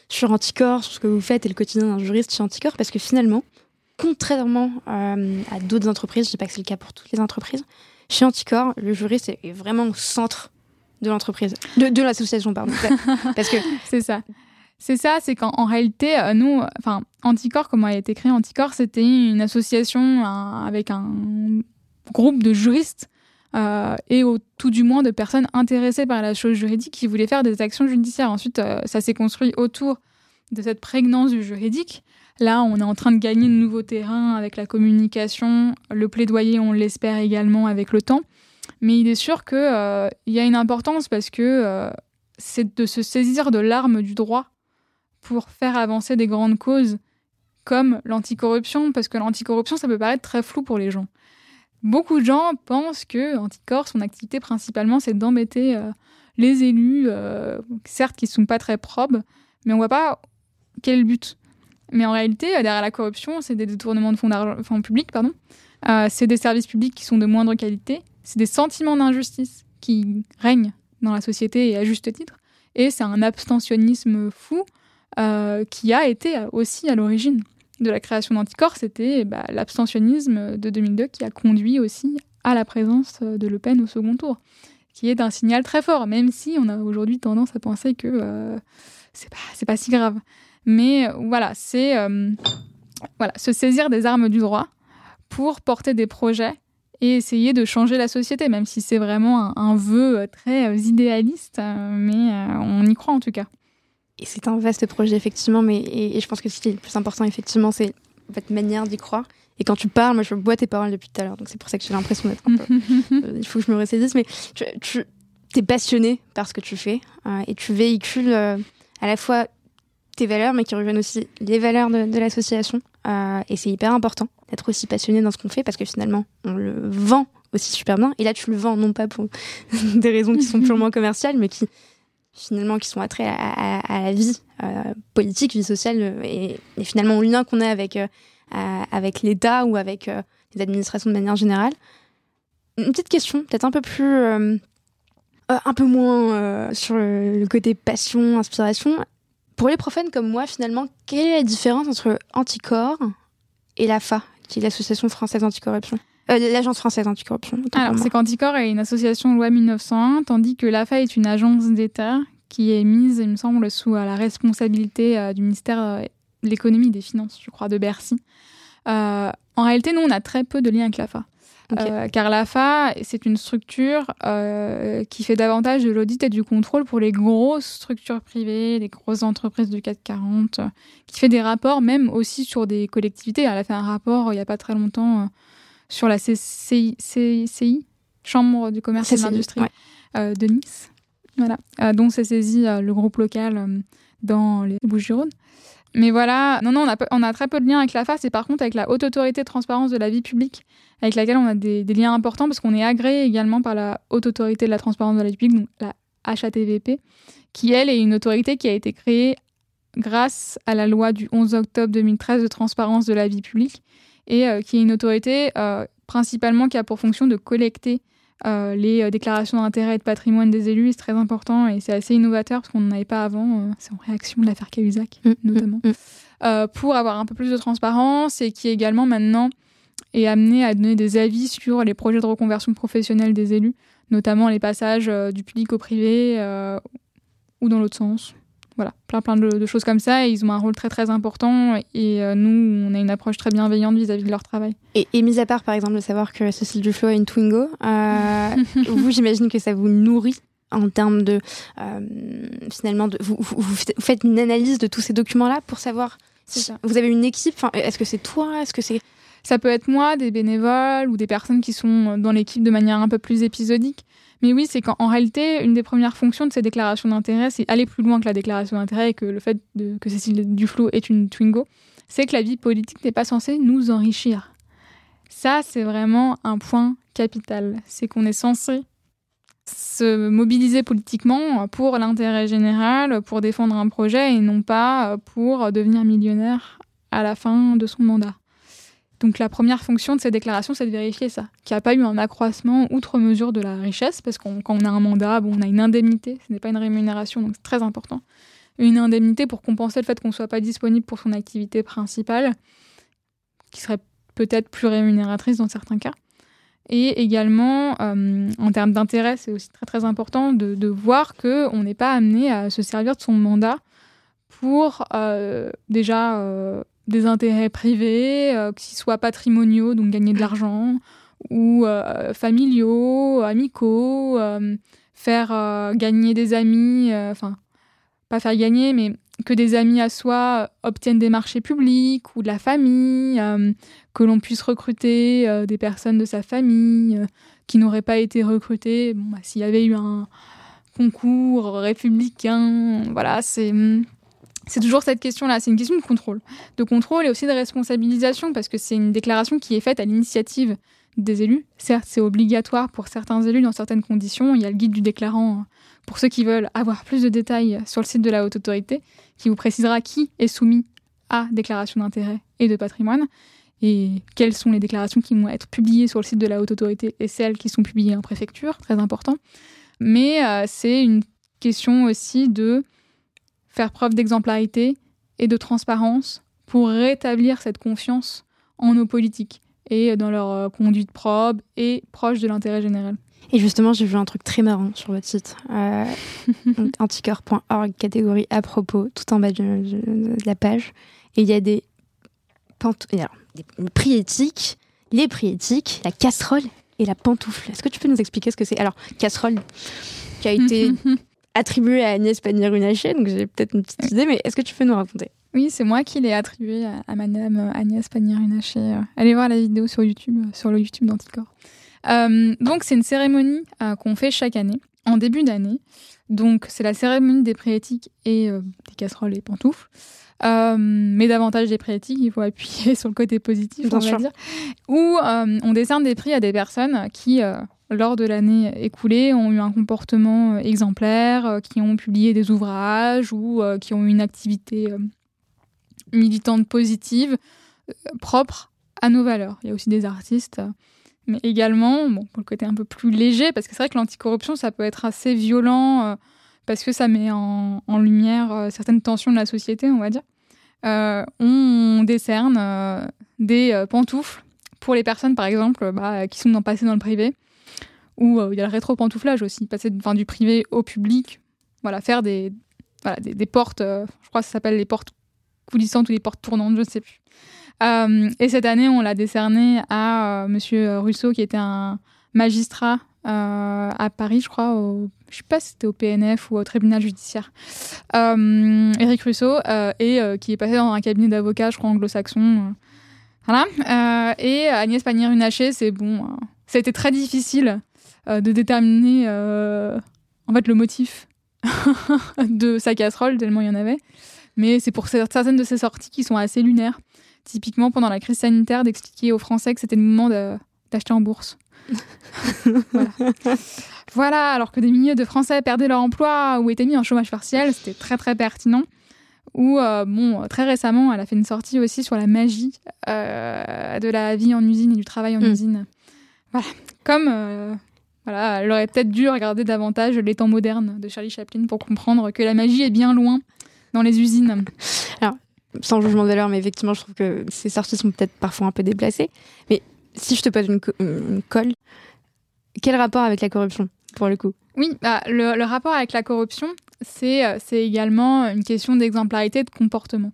sur Anticor, sur ce que vous faites et le quotidien d'un juriste chez Anticor parce que finalement, contrairement à d'autres entreprises, je ne dis pas que c'est le cas pour toutes les entreprises, chez Anticor, le juriste est vraiment au centre de l'entreprise, de, l'association, pardon. Parce que c'est ça. C'est ça, c'est qu'en réalité, euh, nous, enfin, Anticor, comment a été créé Anticor, c'était une association avec un groupe de juristes euh, et au, tout du moins de personnes intéressées par la chose juridique qui voulaient faire des actions judiciaires. Ensuite, euh, ça s'est construit autour de cette prégnance du juridique. Là, on est en train de gagner de nouveaux terrains avec la communication, le plaidoyer, on l'espère également avec le temps. Mais il est sûr qu'il euh, y a une importance parce que euh, c'est de se saisir de l'arme du droit pour faire avancer des grandes causes comme l'anticorruption, parce que l'anticorruption, ça peut paraître très flou pour les gens. Beaucoup de gens pensent que Anticor, son activité principalement, c'est d'embêter euh, les élus, certes qui ne sont pas très probes, mais on voit pas quel but. Mais en réalité, derrière la corruption, c'est des détournements de fonds, fonds publics, pardon. c'est des services publics qui sont de moindre qualité, c'est des sentiments d'injustice qui règnent dans la société et à juste titre. Et c'est un abstentionnisme fou euh, qui a été aussi à l'origine de la création d'Anticorps. C'était bah, l'abstentionnisme de 2002 qui a conduit aussi à la présence de Le Pen au second tour, qui est un signal très fort, même si on a aujourd'hui tendance à penser que euh, c'est pas, pas si grave. Mais voilà, c'est euh, voilà, se saisir des armes du droit pour porter des projets et essayer de changer la société, même si c'est vraiment un, vœu très euh, idéaliste, euh, mais euh, on y croit en tout cas. Et c'est un vaste projet, effectivement, mais et, je pense que ce qui est le plus important, effectivement, c'est votre manière d'y croire. Et quand tu parles, moi je bois tes paroles depuis tout à l'heure, donc c'est pour ça que j'ai l'impression d'être un peu. il faut que je me ressaisisse, mais tu, tu es passionné par ce que tu fais et tu véhicules à la fois tes valeurs, mais qui rejoignent aussi les valeurs de, l'association. Euh, et c'est hyper important d'être aussi passionné dans ce qu'on fait parce que finalement, on le vend aussi super bien. Et là, tu le vends non pas pour des raisons qui sont purement commerciales, mais qui finalement qui sont attraits à, la vie euh, politique, vie sociale et, finalement au lien qu'on a avec, avec l'État ou avec les administrations de manière générale. Une petite question, peut-être un peu plus euh, un peu moins euh, sur le, côté passion, inspiration. Pour les profanes comme moi, finalement, quelle est la différence entre Anticorps et l'AFA, qui est l'Association française anticorruption? Euh, L'Agence française anticorruption. Alors, c'est qu'Anticorps est une association loi 1901, tandis que l'AFA est une agence d'État qui est mise, il me semble, sous la responsabilité du ministère de l'économie et des finances, je crois, de Bercy. en réalité, nous, on a très peu de liens avec l'AFA. Euh, car l'AFA, c'est une structure euh, qui fait davantage de l'audit et du contrôle pour les grosses structures privées, les grosses entreprises du CAC 40, euh, qui fait des rapports même aussi sur des collectivités. Elle a fait un rapport il n'y a pas très longtemps sur la CCI, Chambre du commerce et de l'industrie de Nice, voilà, dont s'est saisi le groupe local dans les Bouches-du-Rhône. Mais voilà, non, non, on a, très peu de liens avec la FAS et par contre avec la Haute Autorité de Transparence de la Vie Publique, avec laquelle on a des, liens importants parce qu'on est agréé également par la Haute Autorité de la Transparence de la Vie Publique, donc la HATVP, qui elle est une autorité qui a été créée grâce à la loi du 11 octobre 2013 de transparence de la vie publique et euh, qui est une autorité euh, principalement qui a pour fonction de collecter euh, les euh, déclarations d'intérêt et de patrimoine des élus, c'est très important et c'est assez innovateur parce qu'on n'en avait pas avant. Euh, c'est en réaction de l'affaire Cahuzac, mm, mm, notamment. Mm. pour avoir un peu plus de transparence et qui également maintenant est amené à donner des avis sur les projets de reconversion professionnelle des élus, notamment les passages du public au privé ou dans l'autre sens voilà, plein plein de, choses comme ça. Et ils ont un rôle très très important. Et euh, nous, on a une approche très bienveillante vis-à-vis de leur travail. Et, et, mis à part, par exemple, de savoir que Cécile Duflo a une Twingo, euh, vous, j'imagine que ça vous nourrit en termes de euh, finalement, de, vous, vous, faites une analyse de tous ces documents-là pour savoir. Si vous avez une équipe. Est-ce que c'est toi Est-ce que c'est ça peut être moi, des bénévoles ou des personnes qui sont dans l'équipe de manière un peu plus épisodique. Mais oui, c'est qu'en réalité, une des premières fonctions de ces déclarations d'intérêt, c'est aller plus loin que la déclaration d'intérêt et que le fait de, que Cécile Duflo est une Twingo, c'est que la vie politique n'est pas censée nous enrichir. Ça, c'est vraiment un point capital. C'est qu'on est censé se mobiliser politiquement pour l'intérêt général, pour défendre un projet et non pas pour devenir millionnaire à la fin de son mandat. Donc la première fonction de ces déclarations, c'est de vérifier ça, qu'il n'y a pas eu un accroissement outre mesure de la richesse, parce que quand on a un mandat, bon, on a une indemnité, ce n'est pas une rémunération, donc c'est très important. Une indemnité pour compenser le fait qu'on ne soit pas disponible pour son activité principale, qui serait peut-être plus rémunératrice dans certains cas. Et également, euh, en termes d'intérêt, c'est aussi très très important de, de voir qu'on n'est pas amené à se servir de son mandat pour euh, déjà euh, des intérêts privés, euh, qu'ils soient patrimoniaux, donc gagner de l'argent, ou euh, familiaux, amicaux, euh, faire gagner des amis, enfin, pas faire gagner, mais que des amis à soi obtiennent des marchés publics ou de la famille, que l'on puisse recruter des personnes de sa famille qui n'auraient pas été recrutées. Bon, bah, s'il y avait eu un concours républicain, voilà, c'est c'est toujours cette question-là, c'est une question de contrôle. De contrôle et aussi de responsabilisation, parce que c'est une déclaration qui est faite à l'initiative des élus. Certes, c'est obligatoire pour certains élus dans certaines conditions. Il y a le guide du déclarant pour ceux qui veulent avoir plus de détails sur le site de la haute autorité, qui vous précisera qui est soumis à déclaration d'intérêt et de patrimoine, et quelles sont les déclarations qui vont être publiées sur le site de la haute autorité et celles qui sont publiées en préfecture, très important. Mais euh, c'est une question aussi de faire preuve d'exemplarité et de transparence pour rétablir cette confiance en nos politiques et dans leur euh, conduite probe et proche de l'intérêt général. Et justement, j'ai vu un truc très marrant sur votre site, euh, anticorps.org, catégorie à propos, tout en bas de, la page. Et il y a des, des prix éthiques, les prix éthiques, la casserole et la pantoufle. Est-ce que tu peux nous expliquer ce que c'est? Alors, casserole qui a été attribué à Agnès Pannier-Runacher, donc j'ai peut-être une petite idée, mais est-ce que tu peux nous raconter? Oui, c'est moi qui l'ai attribué à, Madame Agnès Pannier-Runacher. Allez voir la vidéo sur YouTube, sur le YouTube d'Anticor. Euh, donc c'est une cérémonie euh, qu'on fait chaque année en début d'année. Donc, c'est la cérémonie des préétiques et des casseroles et pantoufles. mais davantage des préétiques, il faut appuyer sur le côté positif, on va dire. Où on décerne des prix à des personnes qui, lors de l'année écoulée, ont eu un comportement exemplaire, qui ont publié des ouvrages ou qui ont eu une activité militante positive, propre à nos valeurs. Il y a aussi des artistes mais également, bon, pour le côté un peu plus léger, parce que c'est vrai que l'anticorruption, ça peut être assez violent, euh, parce que ça met en, lumière euh, certaines tensions de la société, on va dire. Euh, on décerne des pantoufles pour les personnes, par exemple, bah, qui sont dans, passées dans le privé, ou il y a le rétro-pantouflage aussi, passer du privé au public, voilà, faire des, voilà, des, des portes, je crois que ça s'appelle les portes coulissantes ou les portes tournantes, je ne sais plus. Euh, et cette année, on l'a décerné à euh, Monsieur Russo, qui était un magistrat euh, à Paris, je crois, au, je sais pas si c'était au PNF ou au tribunal judiciaire. Eric Russo, et qui est passé dans un cabinet d'avocats, je crois, anglo-saxon. voilà. et Agnès Pannier-Runacher, c'est bon. ça a été très difficile de déterminer en fait le motif de sa casserole, tellement il y en avait. Mais c'est pour certaines de ces sorties qui sont assez lunaires typiquement pendant la crise sanitaire, d'expliquer aux Français que c'était le moment d'acheter en bourse. voilà. alors que des milliers de Français perdaient leur emploi ou étaient mis en chômage partiel, c'était très très pertinent. Ou, euh, bon, très récemment, elle a fait une sortie aussi sur la magie euh, de la vie en usine et du travail en mm. usine. Voilà. Comme, euh, voilà, elle aurait peut-être dû regarder davantage les temps modernes de Charlie Chaplin pour comprendre que la magie est bien loin dans les usines. Alors, sans jugement de valeur, mais effectivement, je trouve que ces sorties sont peut-être parfois un peu déplacées. Mais si je te pose une, colle, quel rapport avec la corruption, pour le coup? Oui, bah, le, rapport avec la corruption, c'est euh, également une question d'exemplarité de comportement.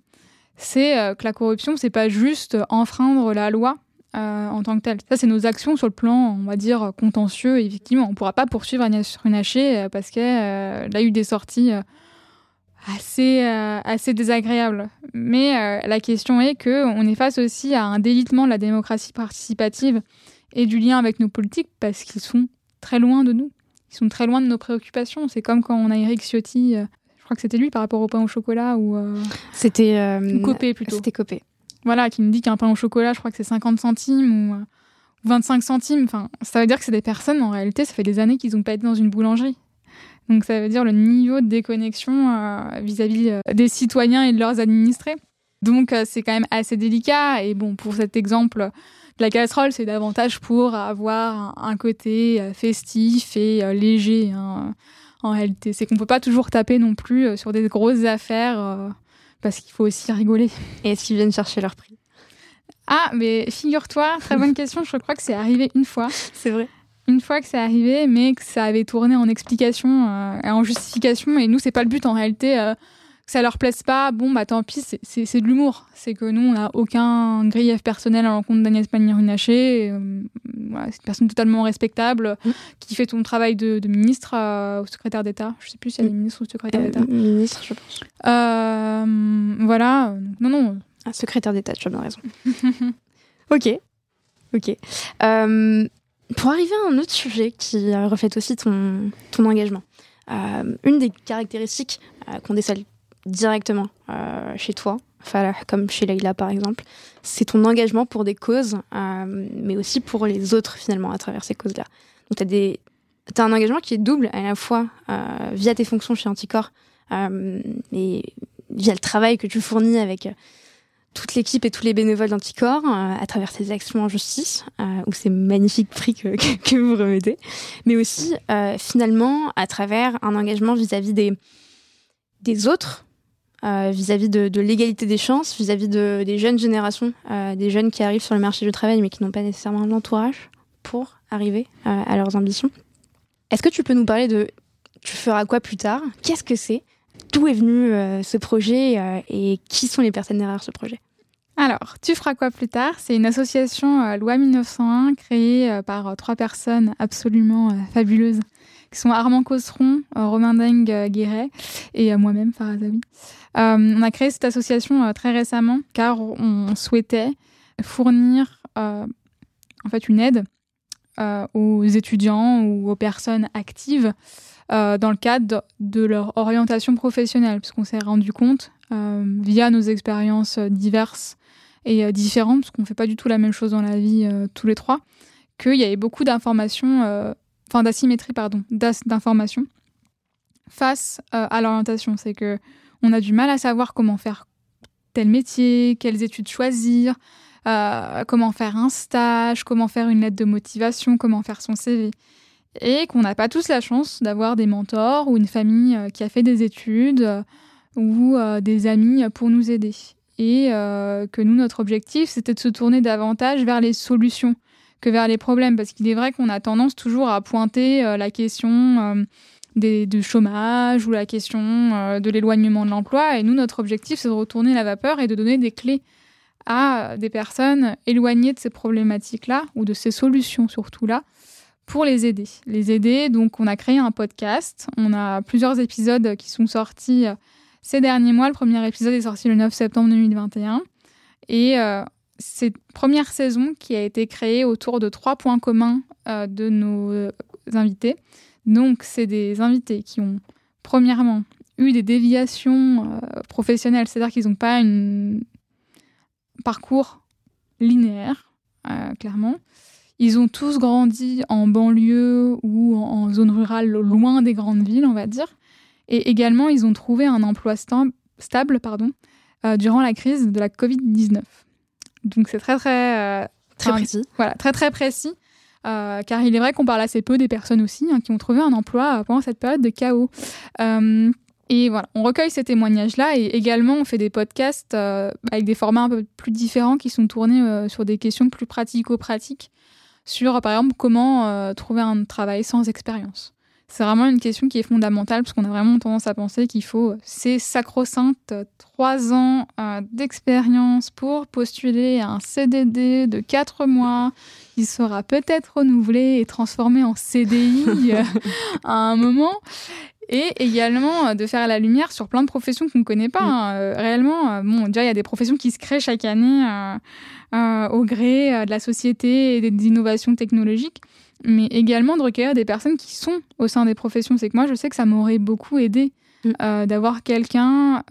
C'est euh, que la corruption, c'est pas juste enfreindre la loi, euh, en tant que telle. Ça, c'est nos actions sur le plan, on va dire, contentieux. effectivement, on ne pourra pas poursuivre Agnès Runacher parce qu'elle a eu des sorties assez, euh, assez désagréable. Mais euh, la question est que on est face aussi à un délitement de la démocratie participative et du lien avec nos politiques parce qu'ils sont très loin de nous. Ils sont très loin de nos préoccupations. C'est comme quand on a Eric Ciotti, euh, je crois que c'était lui par rapport au pain au chocolat ou. c'était. Copé plutôt. C'était Copé. Voilà, qui me dit qu'un pain au chocolat, je crois que c'est 50 centimes ou. 25 centimes, enfin, ça veut dire que c'est des personnes, en réalité, ça fait des années qu'ils n'ont pas été dans une boulangerie. Donc ça veut dire le niveau de déconnexion euh, vis-à-vis euh, des citoyens et de leurs administrés. Donc euh, c'est quand même assez délicat. Et bon, pour cet exemple de la casserole, c'est davantage pour avoir un, côté festif et léger. Hein, en réalité, c'est qu'on peut pas toujours taper non plus sur des grosses affaires parce qu'il faut aussi rigoler. Et est-ce qu'ils viennent chercher leur prix? Ah, mais figure-toi, très bonne question. Je crois que c'est arrivé une fois. C'est vrai une fois que c'est arrivé, mais que ça avait tourné en explication euh, et en justification. Et nous, c'est pas le but en réalité. Euh, que ça leur plaise pas, bon, bah tant pis, c'est de l'humour. C'est que nous, on n'a aucun grief personnel à l'encontre d'Agnès Pannier-Runacher. Euh, voilà, c'est une personne totalement respectable mmh. qui fait ton travail de, ministre au secrétaire d'État. Je sais plus si elle est mmh. ministre ou secrétaire d'État. ministre, je pense. voilà. Non, non. Un secrétaire d'État, tu as bien raison. ok. Ok. Pour arriver à un autre sujet qui euh, reflète aussi ton, ton engagement, euh, une des caractéristiques euh, qu'on décèle directement chez toi, comme chez Leïla par exemple, c'est ton engagement pour des causes, mais aussi pour les autres finalement à travers ces causes-là. Donc tu as, un engagement qui est double à la fois via tes fonctions chez Anticor et via le travail que tu fournis avec toute l'équipe et tous les bénévoles d'Anticor euh, à travers ces actions en justice euh, ou ces magnifiques prix que, vous remettez, mais aussi euh, finalement à travers un engagement vis-à-vis des autres, vis-à-vis de, l'égalité des chances, vis-à-vis de, des jeunes générations, des jeunes qui arrivent sur le marché du travail mais qui n'ont pas nécessairement l'entourage pour arriver à leurs ambitions. Est-ce que tu peux nous parler de tu feras quoi plus tard? Qu'est-ce que c'est? D'où est venu ce projet et qui sont les personnes derrière ce projet? Alors, Tu feras quoi plus tard? C'est une association euh, loi 1901 créée euh, par euh, trois personnes absolument fabuleuses qui sont Armand Cosseron, Romain Deng Guéret et moi-même, Farah on a créé cette association très récemment car on souhaitait fournir en fait une aide aux étudiants ou aux personnes actives dans le cadre de leur orientation professionnelle, puisqu'on s'est rendu compte, via nos expériences diverses et différentes, parce qu'on ne fait pas du tout la même chose dans la vie tous les trois, qu'il y avait beaucoup d'informations, enfin d'asymétrie, pardon, d'informations face à l'orientation. C'est que on a du mal à savoir comment faire tel métier, quelles études choisir, euh, comment faire un stage, comment faire une lettre de motivation, comment faire son CV. Et qu'on n'a pas tous la chance d'avoir des mentors ou une famille euh, qui a fait des études euh, ou des amis pour nous aider. Et que nous, notre objectif, c'était de se tourner davantage vers les solutions que vers les problèmes. Parce qu'il est vrai qu'on a tendance toujours à pointer la question des, du chômage ou la question euh, de l'éloignement de l'emploi. Et nous, notre objectif, c'est de retourner la vapeur et de donner des clés à des personnes éloignées de ces problématiques-là ou de ces solutions surtout là pour les aider. Les aider, donc on a créé un podcast, on a plusieurs épisodes qui sont sortis euh, ces derniers mois. Le premier épisode est sorti le 9 septembre 2021 et euh, cette première saison qui a été créée autour de trois points communs de nos invités. Donc, c'est des invités qui ont, premièrement, eu des déviations euh, professionnelles, c'est-à-dire qu'ils n'ont pas un parcours linéaire, euh, clairement. Ils ont tous grandi en banlieue ou en, zone rurale, loin des grandes villes, on va dire. Et également, ils ont trouvé un emploi stable pardon, euh, durant la crise de la Covid-19. Donc, c'est très, très... très précis. Voilà, très, très précis. Euh, car il est vrai qu'on parle assez peu des personnes aussi hein, qui ont trouvé un emploi pendant cette période de chaos. Euh, et voilà, on recueille ces témoignages-là et également on fait des podcasts euh, avec des formats un peu plus différents qui sont tournés sur des questions plus pratico-pratiques, sur par exemple comment trouver un travail sans expérience. C'est vraiment une question qui est fondamentale parce qu'on a vraiment tendance à penser qu'il faut ces sacro-saintes trois ans d'expérience pour postuler à un CDD de quatre mois il sera peut-être renouvelé et transformé en CDI euh, à un moment. Et également euh, de faire la lumière sur plein de professions qu'on ne connaît pas. Hein. Euh, réellement, bon, déjà, il y a des professions qui se créent chaque année au gré de la société et des innovations technologiques mais également de recueillir des personnes qui sont au sein des professions. C'est que moi, je sais que ça m'aurait beaucoup aidé mm. d'avoir quelqu'un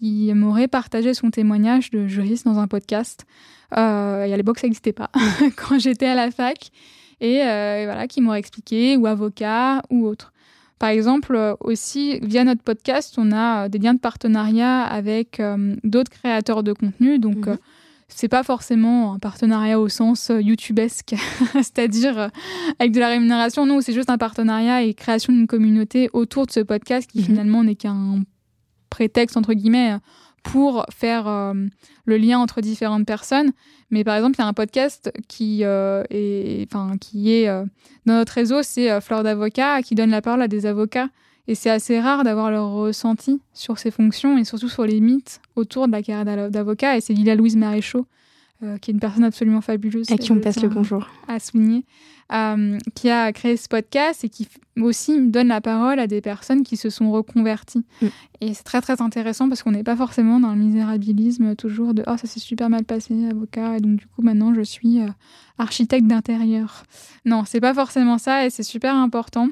qui m'aurait partagé son témoignage de juriste dans un podcast. Euh, et à l'époque, ça n'existait pas quand j'étais à la fac. Et, euh, voilà, qui m'aurait expliqué, ou avocat, ou autre. Par exemple, euh, aussi, via notre podcast, on a des liens de partenariat avec d'autres créateurs de contenu. Donc, mhm. C'est pas forcément un partenariat au sens youtubesque, c'est-à-dire avec de la rémunération. Non, c'est juste un partenariat et création d'une communauté autour de ce podcast qui mhm. finalement n'est qu'un prétexte, entre guillemets, pour faire euh, le lien entre différentes personnes. Mais par exemple, il y a un podcast qui euh, est, enfin, qui est euh, dans notre réseau, c'est Fleur d'avocat, qui donne la parole à des avocats. Et c'est assez rare d'avoir leur ressenti sur ces fonctions et surtout sur les mythes autour de la carrière d'avocat. Et c'est Lila Louise Maréchaux, qui est une personne absolument fabuleuse. Et qui on passe le bonjour. À souligner. Euh, qui a créé ce podcast et qui aussi donne la parole à des personnes qui se sont reconverties. Mm. Et c'est très très intéressant parce qu'on n'est pas forcément dans le misérabilisme toujours de ⁇ Oh ça s'est super mal passé, avocat, et donc du coup maintenant je suis euh, architecte d'intérieur ⁇ Non, c'est pas forcément ça et c'est super important.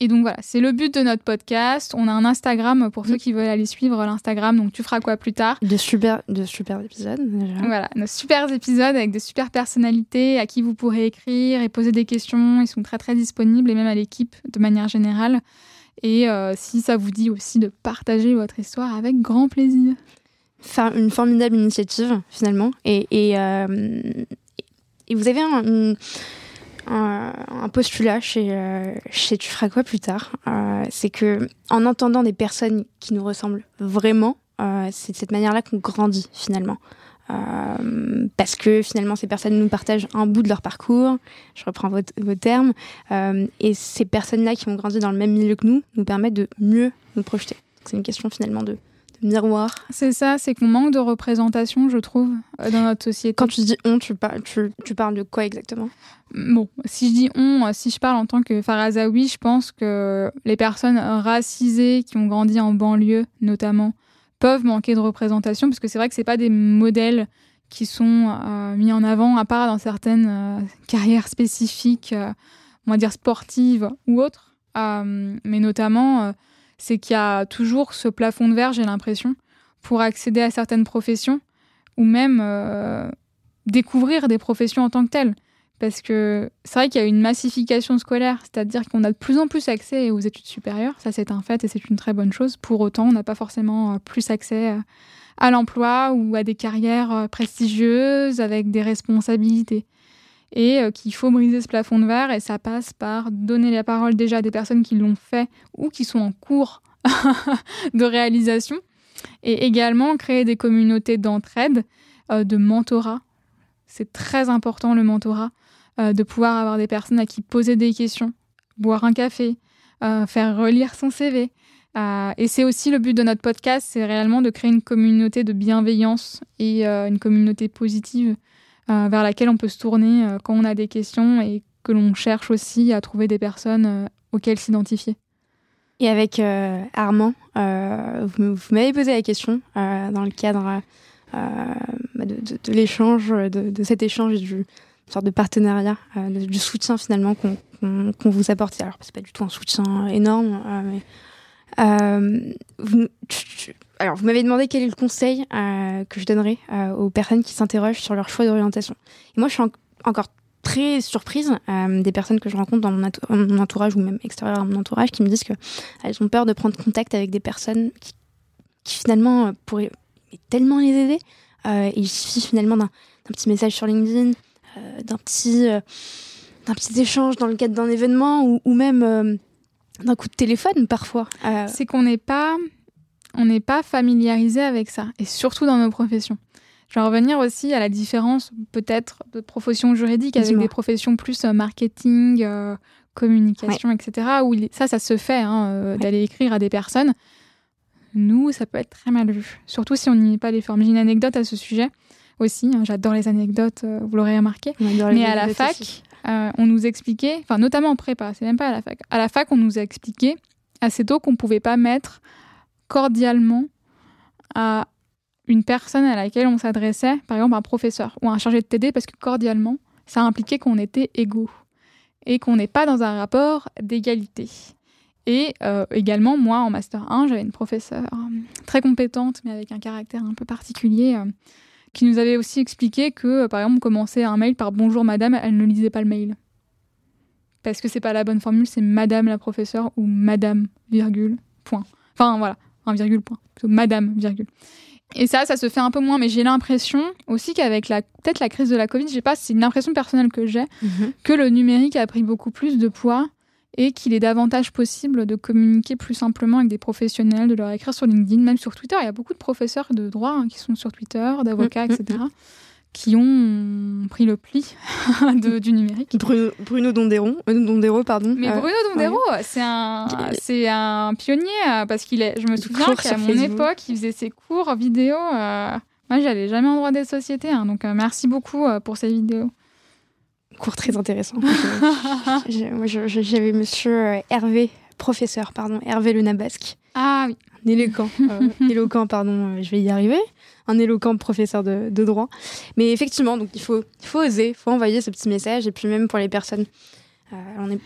Et donc voilà, c'est le but de notre podcast. On a un Instagram pour ceux qui veulent aller suivre l'Instagram. Donc tu feras quoi plus tard? De super, de super épisodes. Voilà, nos super épisodes avec de super personnalités à qui vous pourrez écrire et poser des questions. Ils sont très très disponibles et même à l'équipe de manière générale. Et euh, si ça vous dit aussi de partager votre histoire avec grand plaisir. Faire une formidable initiative finalement. Et, et, euh, et vous avez un, un, postulat chez, euh, chez Tu feras quoi plus tard. Euh, c'est que en entendant des personnes qui nous ressemblent vraiment, euh, c'est de cette manière-là qu'on grandit finalement. parce que finalement ces personnes nous partagent un bout de leur parcours, je reprends vos, vos termes, et ces personnes-là qui ont grandi dans le même milieu que nous nous permettent de mieux nous projeter. C'est une question finalement de, miroir. C'est ça, c'est qu'on manque de représentation, je trouve, euh, dans notre société. Quand tu dis on, tu, parles, tu, tu parles de quoi exactement? Bon, si je dis on, si je parle en tant que Farazawi, je pense que les personnes racisées qui ont grandi en banlieue, notamment, peuvent manquer de représentation, parce que c'est vrai que c'est pas des modèles qui sont mis en avant, à part dans certaines carrières spécifiques, on va dire sportives ou autres. mais notamment, c'est qu'il y a toujours ce plafond de verre, j'ai l'impression, pour accéder à certaines professions ou même découvrir des professions en tant que telles. Parce que c'est vrai qu'il y a une massification scolaire, c'est-à-dire qu'on a de plus en plus accès aux études supérieures, ça c'est un fait et c'est une très bonne chose. Pour autant, on n'a pas forcément euh, plus accès euh, à l'emploi ou à des carrières euh, prestigieuses avec des responsabilités. Et qu'il faut briser ce plafond de verre et ça passe par donner la parole déjà à des personnes qui l'ont fait ou qui sont en cours de réalisation et également créer des communautés d'entraide, de mentorat c'est très important le mentorat, euh, de pouvoir avoir des personnes à qui poser des questions, boire un café, euh, faire relire son CV. Euh, et c'est aussi le but de notre podcast, c'est réellement de créer une communauté de bienveillance et une communauté positive vers laquelle on peut se tourner quand on a des questions et que l'on cherche aussi à trouver des personnes auxquelles s'identifier. Et avec Armand, vous, m'avez posé la question dans le cadre euh, bah, de, l'échange, de, cet échange du une sorte de partenariat, euh, du soutien finalement qu'on vous apporte. Alors, c'est pas du tout un soutien énorme, euh, mais alors, vous m'avez demandé quel est le conseil que je donnerais aux personnes qui s'interrogent sur leur choix d'orientation. Et moi, je suis encore très surprise des personnes que je rencontre dans mon, entourage ou même extérieur à mon entourage qui me disent qu'elles ont peur de prendre contact avec des personnes qui, finalement pourraient tellement les aider. Euh, il suffit finalement d'un petit message sur LinkedIn, euh, d'un petit, euh, d'un petit échange dans le cadre d'un événement ou même d'un coup de téléphone parfois. C'est qu'on n'est pas, on n'est pas familiarisé avec ça, et surtout dans nos professions. Je vais revenir aussi à la différence peut-être de professions juridiques avec des professions plus marketing, communication, etc. Où ça, ça se fait hein, d'aller écrire à des personnes nous, ça peut être très mal vu. Surtout si on n'y met pas les formes. J'ai une anecdote à ce sujet aussi. Hein, j'adore les anecdotes, euh, vous l'aurez remarqué. Mais à la fac, euh, on nous expliquait, enfin notamment en prépa, c'est même pas à la fac. À la fac, on nous a expliqué assez tôt qu'on pouvait pas mettre cordialement à une personne à laquelle on s'adressait, par exemple un professeur ou un chargé de TD, parce que cordialement, ça impliquait qu'on était égaux et qu'on n'est pas dans un rapport d'égalité. Et euh, également, moi, en Master 1, j'avais une professeure euh, très compétente, mais avec un caractère un peu particulier, euh, qui nous avait aussi expliqué que, par exemple, commencer un mail par Bonjour madame, elle ne lisait pas le mail. Parce que c'est pas la bonne formule, c'est Madame la professeure ou Madame, virgule, point. Enfin, voilà, un virgule, point. Plutôt Madame, virgule. Et ça, ça se fait un peu moins, mais j'ai l'impression aussi qu'avec la peut-être la crise de la Covid, je sais pas, c'est une impression personnelle que j'ai, mhm. que le numérique a pris beaucoup plus de poids et qu'il est davantage possible de communiquer plus simplement avec des professionnels, de leur écrire sur LinkedIn, même sur Twitter. Il y a beaucoup de professeurs de droit hein, qui sont sur Twitter, d'avocats, mm, mm, etc.. qui ont pris le pli du numérique. Bruno, Dondero, euh, Dondero, pardon. Mais euh, Bruno Dondero, c'est un, c'est un pionnier euh, parce qu'il est. Je me souviens qu'à mon époque, il faisait ses cours vidéo. moi, j'allais jamais en droit des sociétés, hein, donc merci beaucoup pour ces vidéos cours très intéressant. J'avais monsieur euh, Hervé, professeur, pardon, Hervé Le Nabasque. Ah oui. Un éloquent, euh, éloquent, pardon, euh, je vais y arriver. Un éloquent professeur de, droit. Mais effectivement, donc il faut, faut oser, il faut envoyer ce petit message. Et puis même pour les personnes, on n'est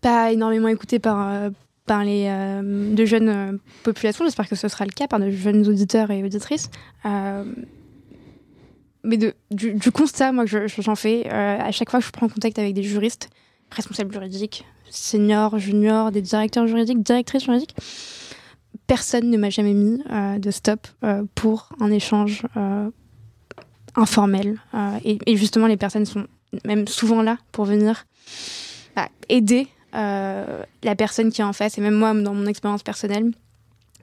pas énormément écouté par, par les de jeunes populations. J'espère que ce sera le cas par de jeunes auditeurs et auditrices mais de, du, constat, moi, que j'en fais, euh, à chaque fois que je prends contact avec des juristes, responsables juridiques, seniors, juniors, des directeurs juridiques, directrices juridiques, personne ne m'a jamais mis euh, de stop euh, pour un échange informel. Et, justement, les personnes sont même souvent là pour venir bah, aider la personne qui est en face. Et même moi, dans mon expérience personnelle,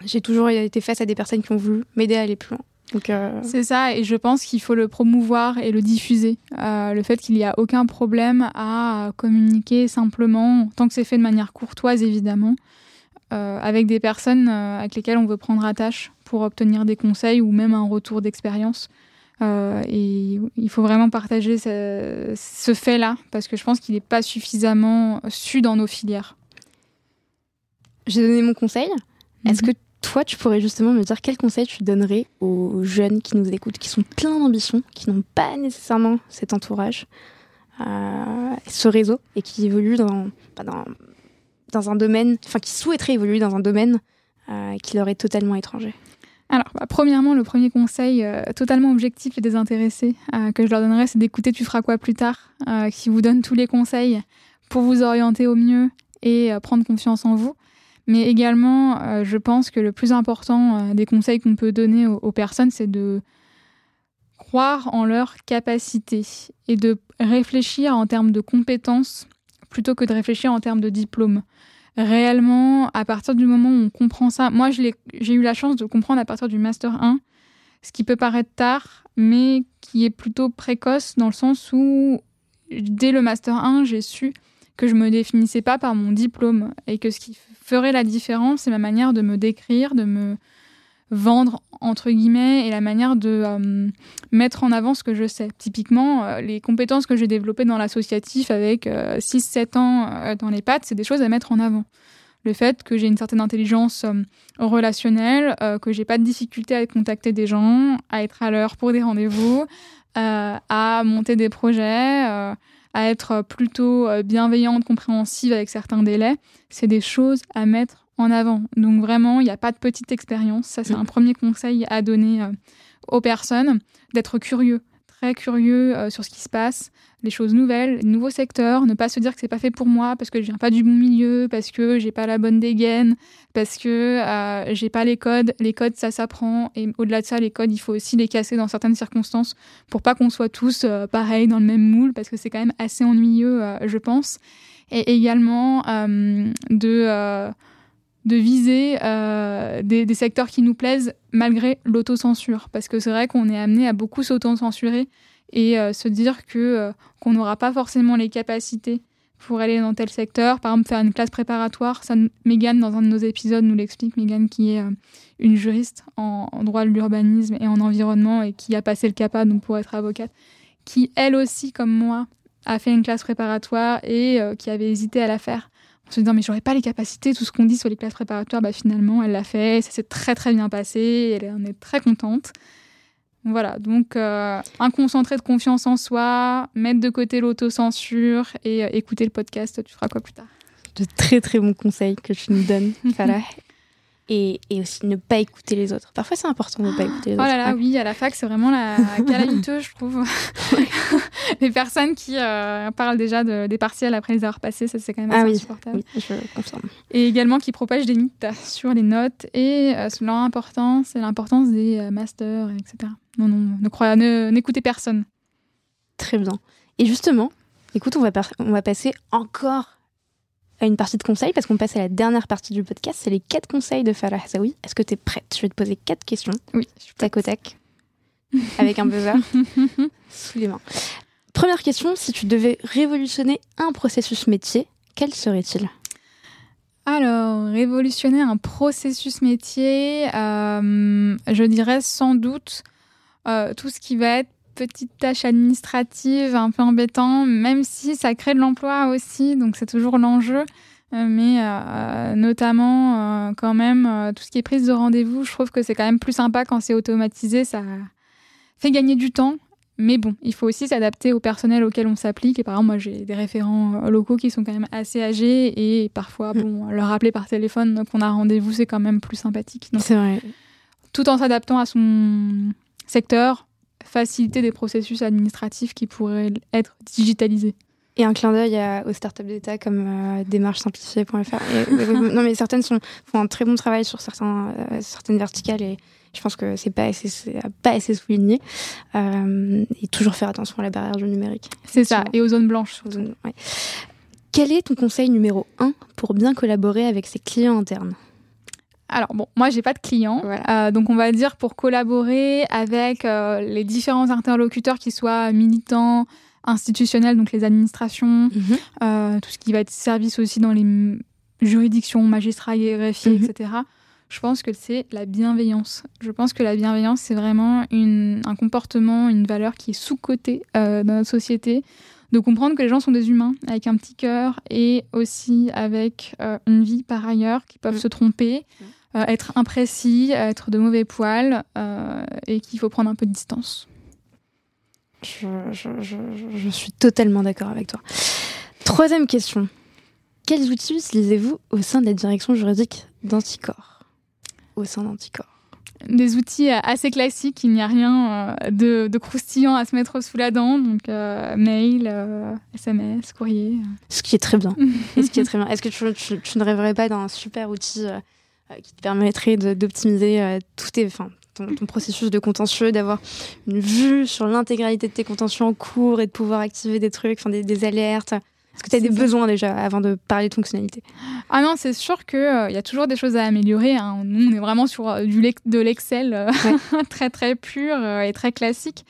j'ai toujours été face à des personnes qui ont voulu m'aider à aller plus loin. Euh, C'est ça, et je pense qu'il faut le promouvoir et le diffuser. Euh, le fait qu'il n'y a aucun problème à communiquer simplement, tant que c'est fait de manière courtoise évidemment, euh, avec des personnes avec lesquelles on veut prendre attache pour obtenir des conseils ou même un retour d'expérience. et il faut vraiment partager ce, ce fait-là, parce que je pense qu'il n'est pas suffisamment su dans nos filières. J'ai donné mon conseil. Est-ce mhm. que toi, tu pourrais justement me dire quel conseil tu donnerais aux jeunes qui nous écoutent, qui sont pleins d'ambition, qui n'ont pas nécessairement cet entourage, euh, ce réseau, et qui évoluent dans, bah, dans, dans, un domaine, enfin qui souhaiteraient évoluer dans un domaine euh, qui leur est totalement étranger alors, bah, premièrement, le premier conseil euh, totalement objectif et désintéressé que je leur donnerais, c'est d'écouter Tu feras quoi plus tard, qui vous donne tous les conseils pour vous orienter au mieux et prendre confiance en vous. Mais également, euh, je pense que le plus important euh, des conseils qu'on peut donner aux, personnes, c'est de croire en leurs capacités et de réfléchir en termes de compétences plutôt que de réfléchir en termes de diplôme. Réellement, à partir du moment où on comprend ça, moi j'ai eu la chance de comprendre à partir du Master 1, ce qui peut paraître tard, mais qui est plutôt précoce dans le sens où dès le Master 1, j'ai su que je me définissais pas par mon diplôme et que ce qui ferait la différence, c'est ma manière de me décrire, de me vendre entre guillemets et la manière de euh, mettre en avant ce que je sais. Typiquement, euh, les compétences que j'ai développées dans l'associatif avec 6-7 euh, ans dans les pattes, c'est des choses à mettre en avant. Le fait que j'ai une certaine intelligence relationnelle, que j'ai pas de difficulté à contacter des gens, à être à l'heure pour des rendez-vous, à monter des projets, à être plutôt euh, bienveillante, compréhensive avec certains délais, c'est des choses à mettre en avant. Donc vraiment, il n'y a pas de petite expérience. Ça, c'est un premier conseil à donner euh, aux personnes, d'être curieux, très curieux euh, sur ce qui se passe, les choses nouvelles, les nouveaux secteurs, ne pas se dire que c'est pas fait pour moi parce que je viens pas du bon milieu, parce que j'ai pas la bonne dégaine, parce que euh, j'ai pas les codes. Les codes, ça s'apprend et au-delà de ça, les codes, il faut aussi les casser dans certaines circonstances pour pas qu'on soit tous euh, pareils dans le même moule parce que c'est quand même assez ennuyeux, je pense. Et également de de viser des, des, secteurs qui nous plaisent malgré l'autocensure. Parce que c'est vrai qu'on est amené à beaucoup s'auto-censurer et se dire que qu'on n'aura pas forcément les capacités pour aller dans tel secteur. Par exemple, faire une classe préparatoire. Ça, Mégane, dans un de nos épisodes, nous l'explique. Mégane, qui est euh, une juriste en, droit de l'urbanisme et en environnement et qui a passé le CAPA donc pour être avocate, qui, elle aussi, comme moi, a fait une classe préparatoire et euh, qui avait hésité à la faire. Se dit, mais j'aurais pas les capacités, tout ce qu'on dit sur les classes préparatoires, bah, finalement, elle l'a fait, ça s'est très très bien passé, elle en est très contente. Voilà, donc euh, un concentré de confiance en soi, mettre de côté l'autocensure et euh, écouter le podcast, tu feras quoi plus tard? De très très bons conseils que tu nous donnes, Farah. Et, et, aussi ne pas écouter les autres. Parfois, c'est important de ne pas écouter les autres. Oh là là, oui, à la fac, c'est vraiment la calamiteuse, je trouve. les personnes qui euh, parlent déjà de, des partiels après les avoir passés, ça, c'est quand même assez ah, oui. insupportable. Oui, je confirme. Et également qui propagent des mythes sur les notes et sur leur importance et l'importance des masters, etc. Non, non, ne croyez, n'écoutez personne. Très bien. Et justement, écoute, on va, on va passer encore une partie de conseils parce qu'on passe à la dernière partie du podcast. C'est les quatre conseils de Farah Hazaoui. Est-ce que tu es prête? Je vais te poser quatre questions. Oui. Tac au tac. avec un buzzer sous les mains. Première question, si tu devais révolutionner un processus métier, quel serait-il? Alors, révolutionner un processus métier, euh, je dirais sans doute euh, tout ce qui va être petites tâches administratives un peu embêtant, même si ça crée de l'emploi aussi, donc c'est toujours l'enjeu. Euh, mais euh, notamment quand même tout ce qui est prise de rendez-vous, je trouve que c'est quand même plus sympa quand c'est automatisé, ça fait gagner du temps. Mais bon, il faut aussi s'adapter au personnel auquel on s'applique. Et par exemple, moi, j'ai des référents locaux qui sont quand même assez âgés. Et parfois, bon, leur rappeler par téléphone qu'on a rendez-vous, c'est quand même plus sympathique. C'est vrai. Tout en s'adaptant à son secteur, faciliter des processus administratifs qui pourraient être digitalisés. Et un clin d'œil aux startups d'État comme euh, démarchesimplifiée.fr. non, mais certaines sont, font un très bon travail sur certains, euh, certaines verticales et je pense que c'est pas assez, pas assez souligné. Euh, et toujours faire attention à la barrière du numérique. C'est ça, et aux zones blanches. Quel est ton conseil numéro un pour bien collaborer avec ses clients internes? Alors bon, moi j'ai pas de clients, euh, donc on va dire pour collaborer avec euh, les différents interlocuteurs qui soient militants, institutionnels, donc les administrations, mhm. euh, tout ce qui va être service aussi dans les juridictions, magistrats, greffiers, mhm. etc. Je pense que c'est la bienveillance. Je pense que la bienveillance c'est vraiment une, un comportement, une valeur qui est sous-cotée dans notre société de comprendre que les gens sont des humains avec un petit cœur et aussi avec une vie par ailleurs qui peuvent mhm. se tromper, être imprécis, être de mauvais poil et qu'il faut prendre un peu de distance. Je, suis totalement d'accord avec toi. Troisième question. Quels outils utilisez-vous au sein de la direction juridique d'Anticor? Au sein d'Anticor des outils assez classiques, il n'y a rien de, croustillant à se mettre sous la dent, donc mail, SMS, courrier. Ce qui est très bien. ce qui est très bien. Est-ce que tu, ne rêverais pas d'un super outil qui te permettrait d'optimiser tout tes, enfin, ton, processus de contentieux, d'avoir une vue sur l'intégralité de tes contentieux en cours et de pouvoir activer des trucs, enfin des, alertes est-ce que tu as des besoins déjà avant de parler de fonctionnalité Ah non, c'est sûr qu'il euh, y a toujours des choses à améliorer. Hein. Nous, on est vraiment sur euh, du de l'Excel euh, très très pur et très classique.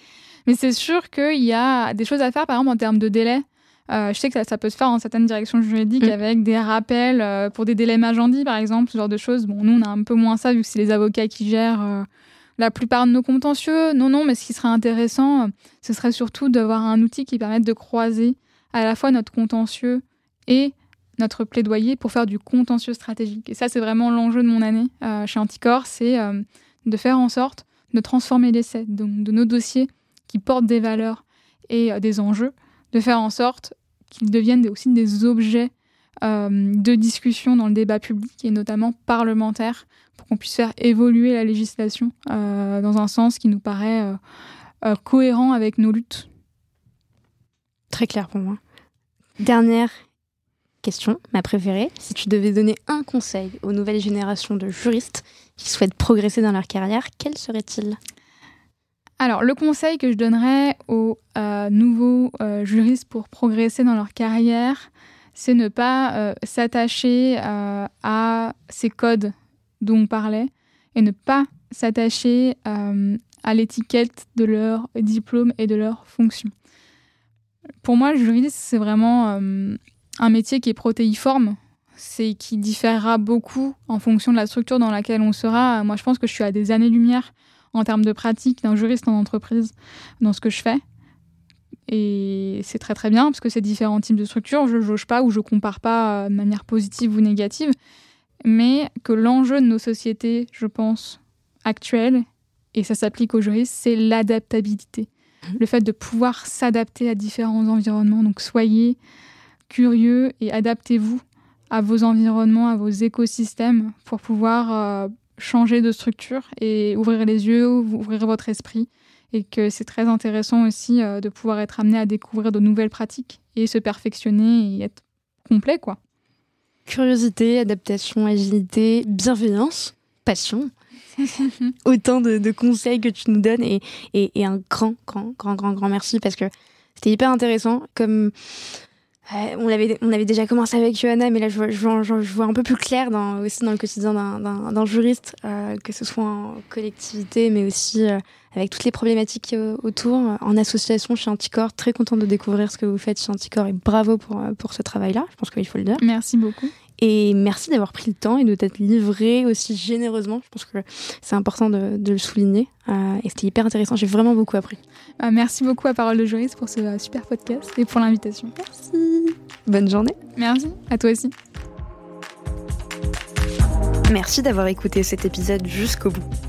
Mais c'est sûr qu'il y a des choses à faire, par exemple en termes de délai. Je sais que ça, peut se faire dans certaines directions juridiques mm. avec des rappels pour des délais Magendie, par exemple, ce genre de choses. Bon, nous, on a un peu moins ça vu que c'est les avocats qui gèrent la plupart de nos contentieux. Non, non, mais ce qui serait intéressant, ce serait surtout d'avoir un outil qui permette de croiser à la fois notre contentieux et notre plaidoyer pour faire du contentieux stratégique. Et ça, c'est vraiment l'enjeu de mon année euh, chez Anticor, c'est euh, de faire en sorte de transformer l'essai, donc de nos dossiers qui portent des valeurs et euh, des enjeux, de faire en sorte qu'ils deviennent aussi des objets de discussion dans le débat public et notamment parlementaire pour qu'on puisse faire évoluer la législation euh, dans un sens qui nous paraît euh, euh, cohérent avec nos luttes. Très clair pour moi. Dernière question, ma préférée. Si tu devais donner un conseil aux nouvelles générations de juristes qui souhaitent progresser dans leur carrière, quel serait-il? Alors, le conseil que je donnerais aux nouveaux juristes pour progresser dans leur carrière, c'est ne pas s'attacher à ces codes dont on parlait et ne pas s'attacher euh, à l'étiquette de leur diplôme et de leur fonction. Pour moi, le juriste, c'est vraiment euh, un métier qui est protéiforme, c'est qui différera beaucoup en fonction de la structure dans laquelle on sera. Moi, je pense que je suis à des années-lumière en termes de pratique d'un juriste en entreprise dans ce que je fais. Et c'est très très bien parce que c'est différents types de structures. Je ne jauge pas ou je compare pas euh, de manière positive ou négative mais que l'enjeu de nos sociétés, je pense, actuelles, et ça s'applique aux juristes, c'est l'adaptabilité. Mhm. Le fait de pouvoir s'adapter à différents environnements. Donc soyez curieux et adaptez-vous à vos environnements, à vos écosystèmes pour pouvoir euh, changer de structure et ouvrir les yeux, ouvrir votre esprit. Et que c'est très intéressant aussi euh, de pouvoir être amené à découvrir de nouvelles pratiques et se perfectionner et être complet, quoi. Curiosité, adaptation, agilité, bienveillance, passion. Autant de, conseils que tu nous donnes et, et, un grand, grand, grand, grand, grand merci parce que c'était hyper intéressant. Comme on, avait, on avait déjà commencé avec Johanna, mais là je vois, je vois, un peu plus clair dans, aussi dans le quotidien d'un juriste, euh, que ce soit en collectivité, mais aussi euh, avec toutes les problématiques autour, en association chez Anticor. Très contente de découvrir ce que vous faites chez Anticor et bravo pour, pour ce travail-là, je pense qu'il faut le dire. Merci beaucoup. Et merci d'avoir pris le temps et de t'être livré aussi généreusement. Je pense que c'est important de, le souligner. Euh, et c'était hyper intéressant. J'ai vraiment beaucoup appris. Euh, merci beaucoup à Parole de Juriste pour ce euh, super podcast et pour l'invitation. Merci. Bonne journée. Merci. À toi aussi. Merci d'avoir écouté cet épisode jusqu'au bout.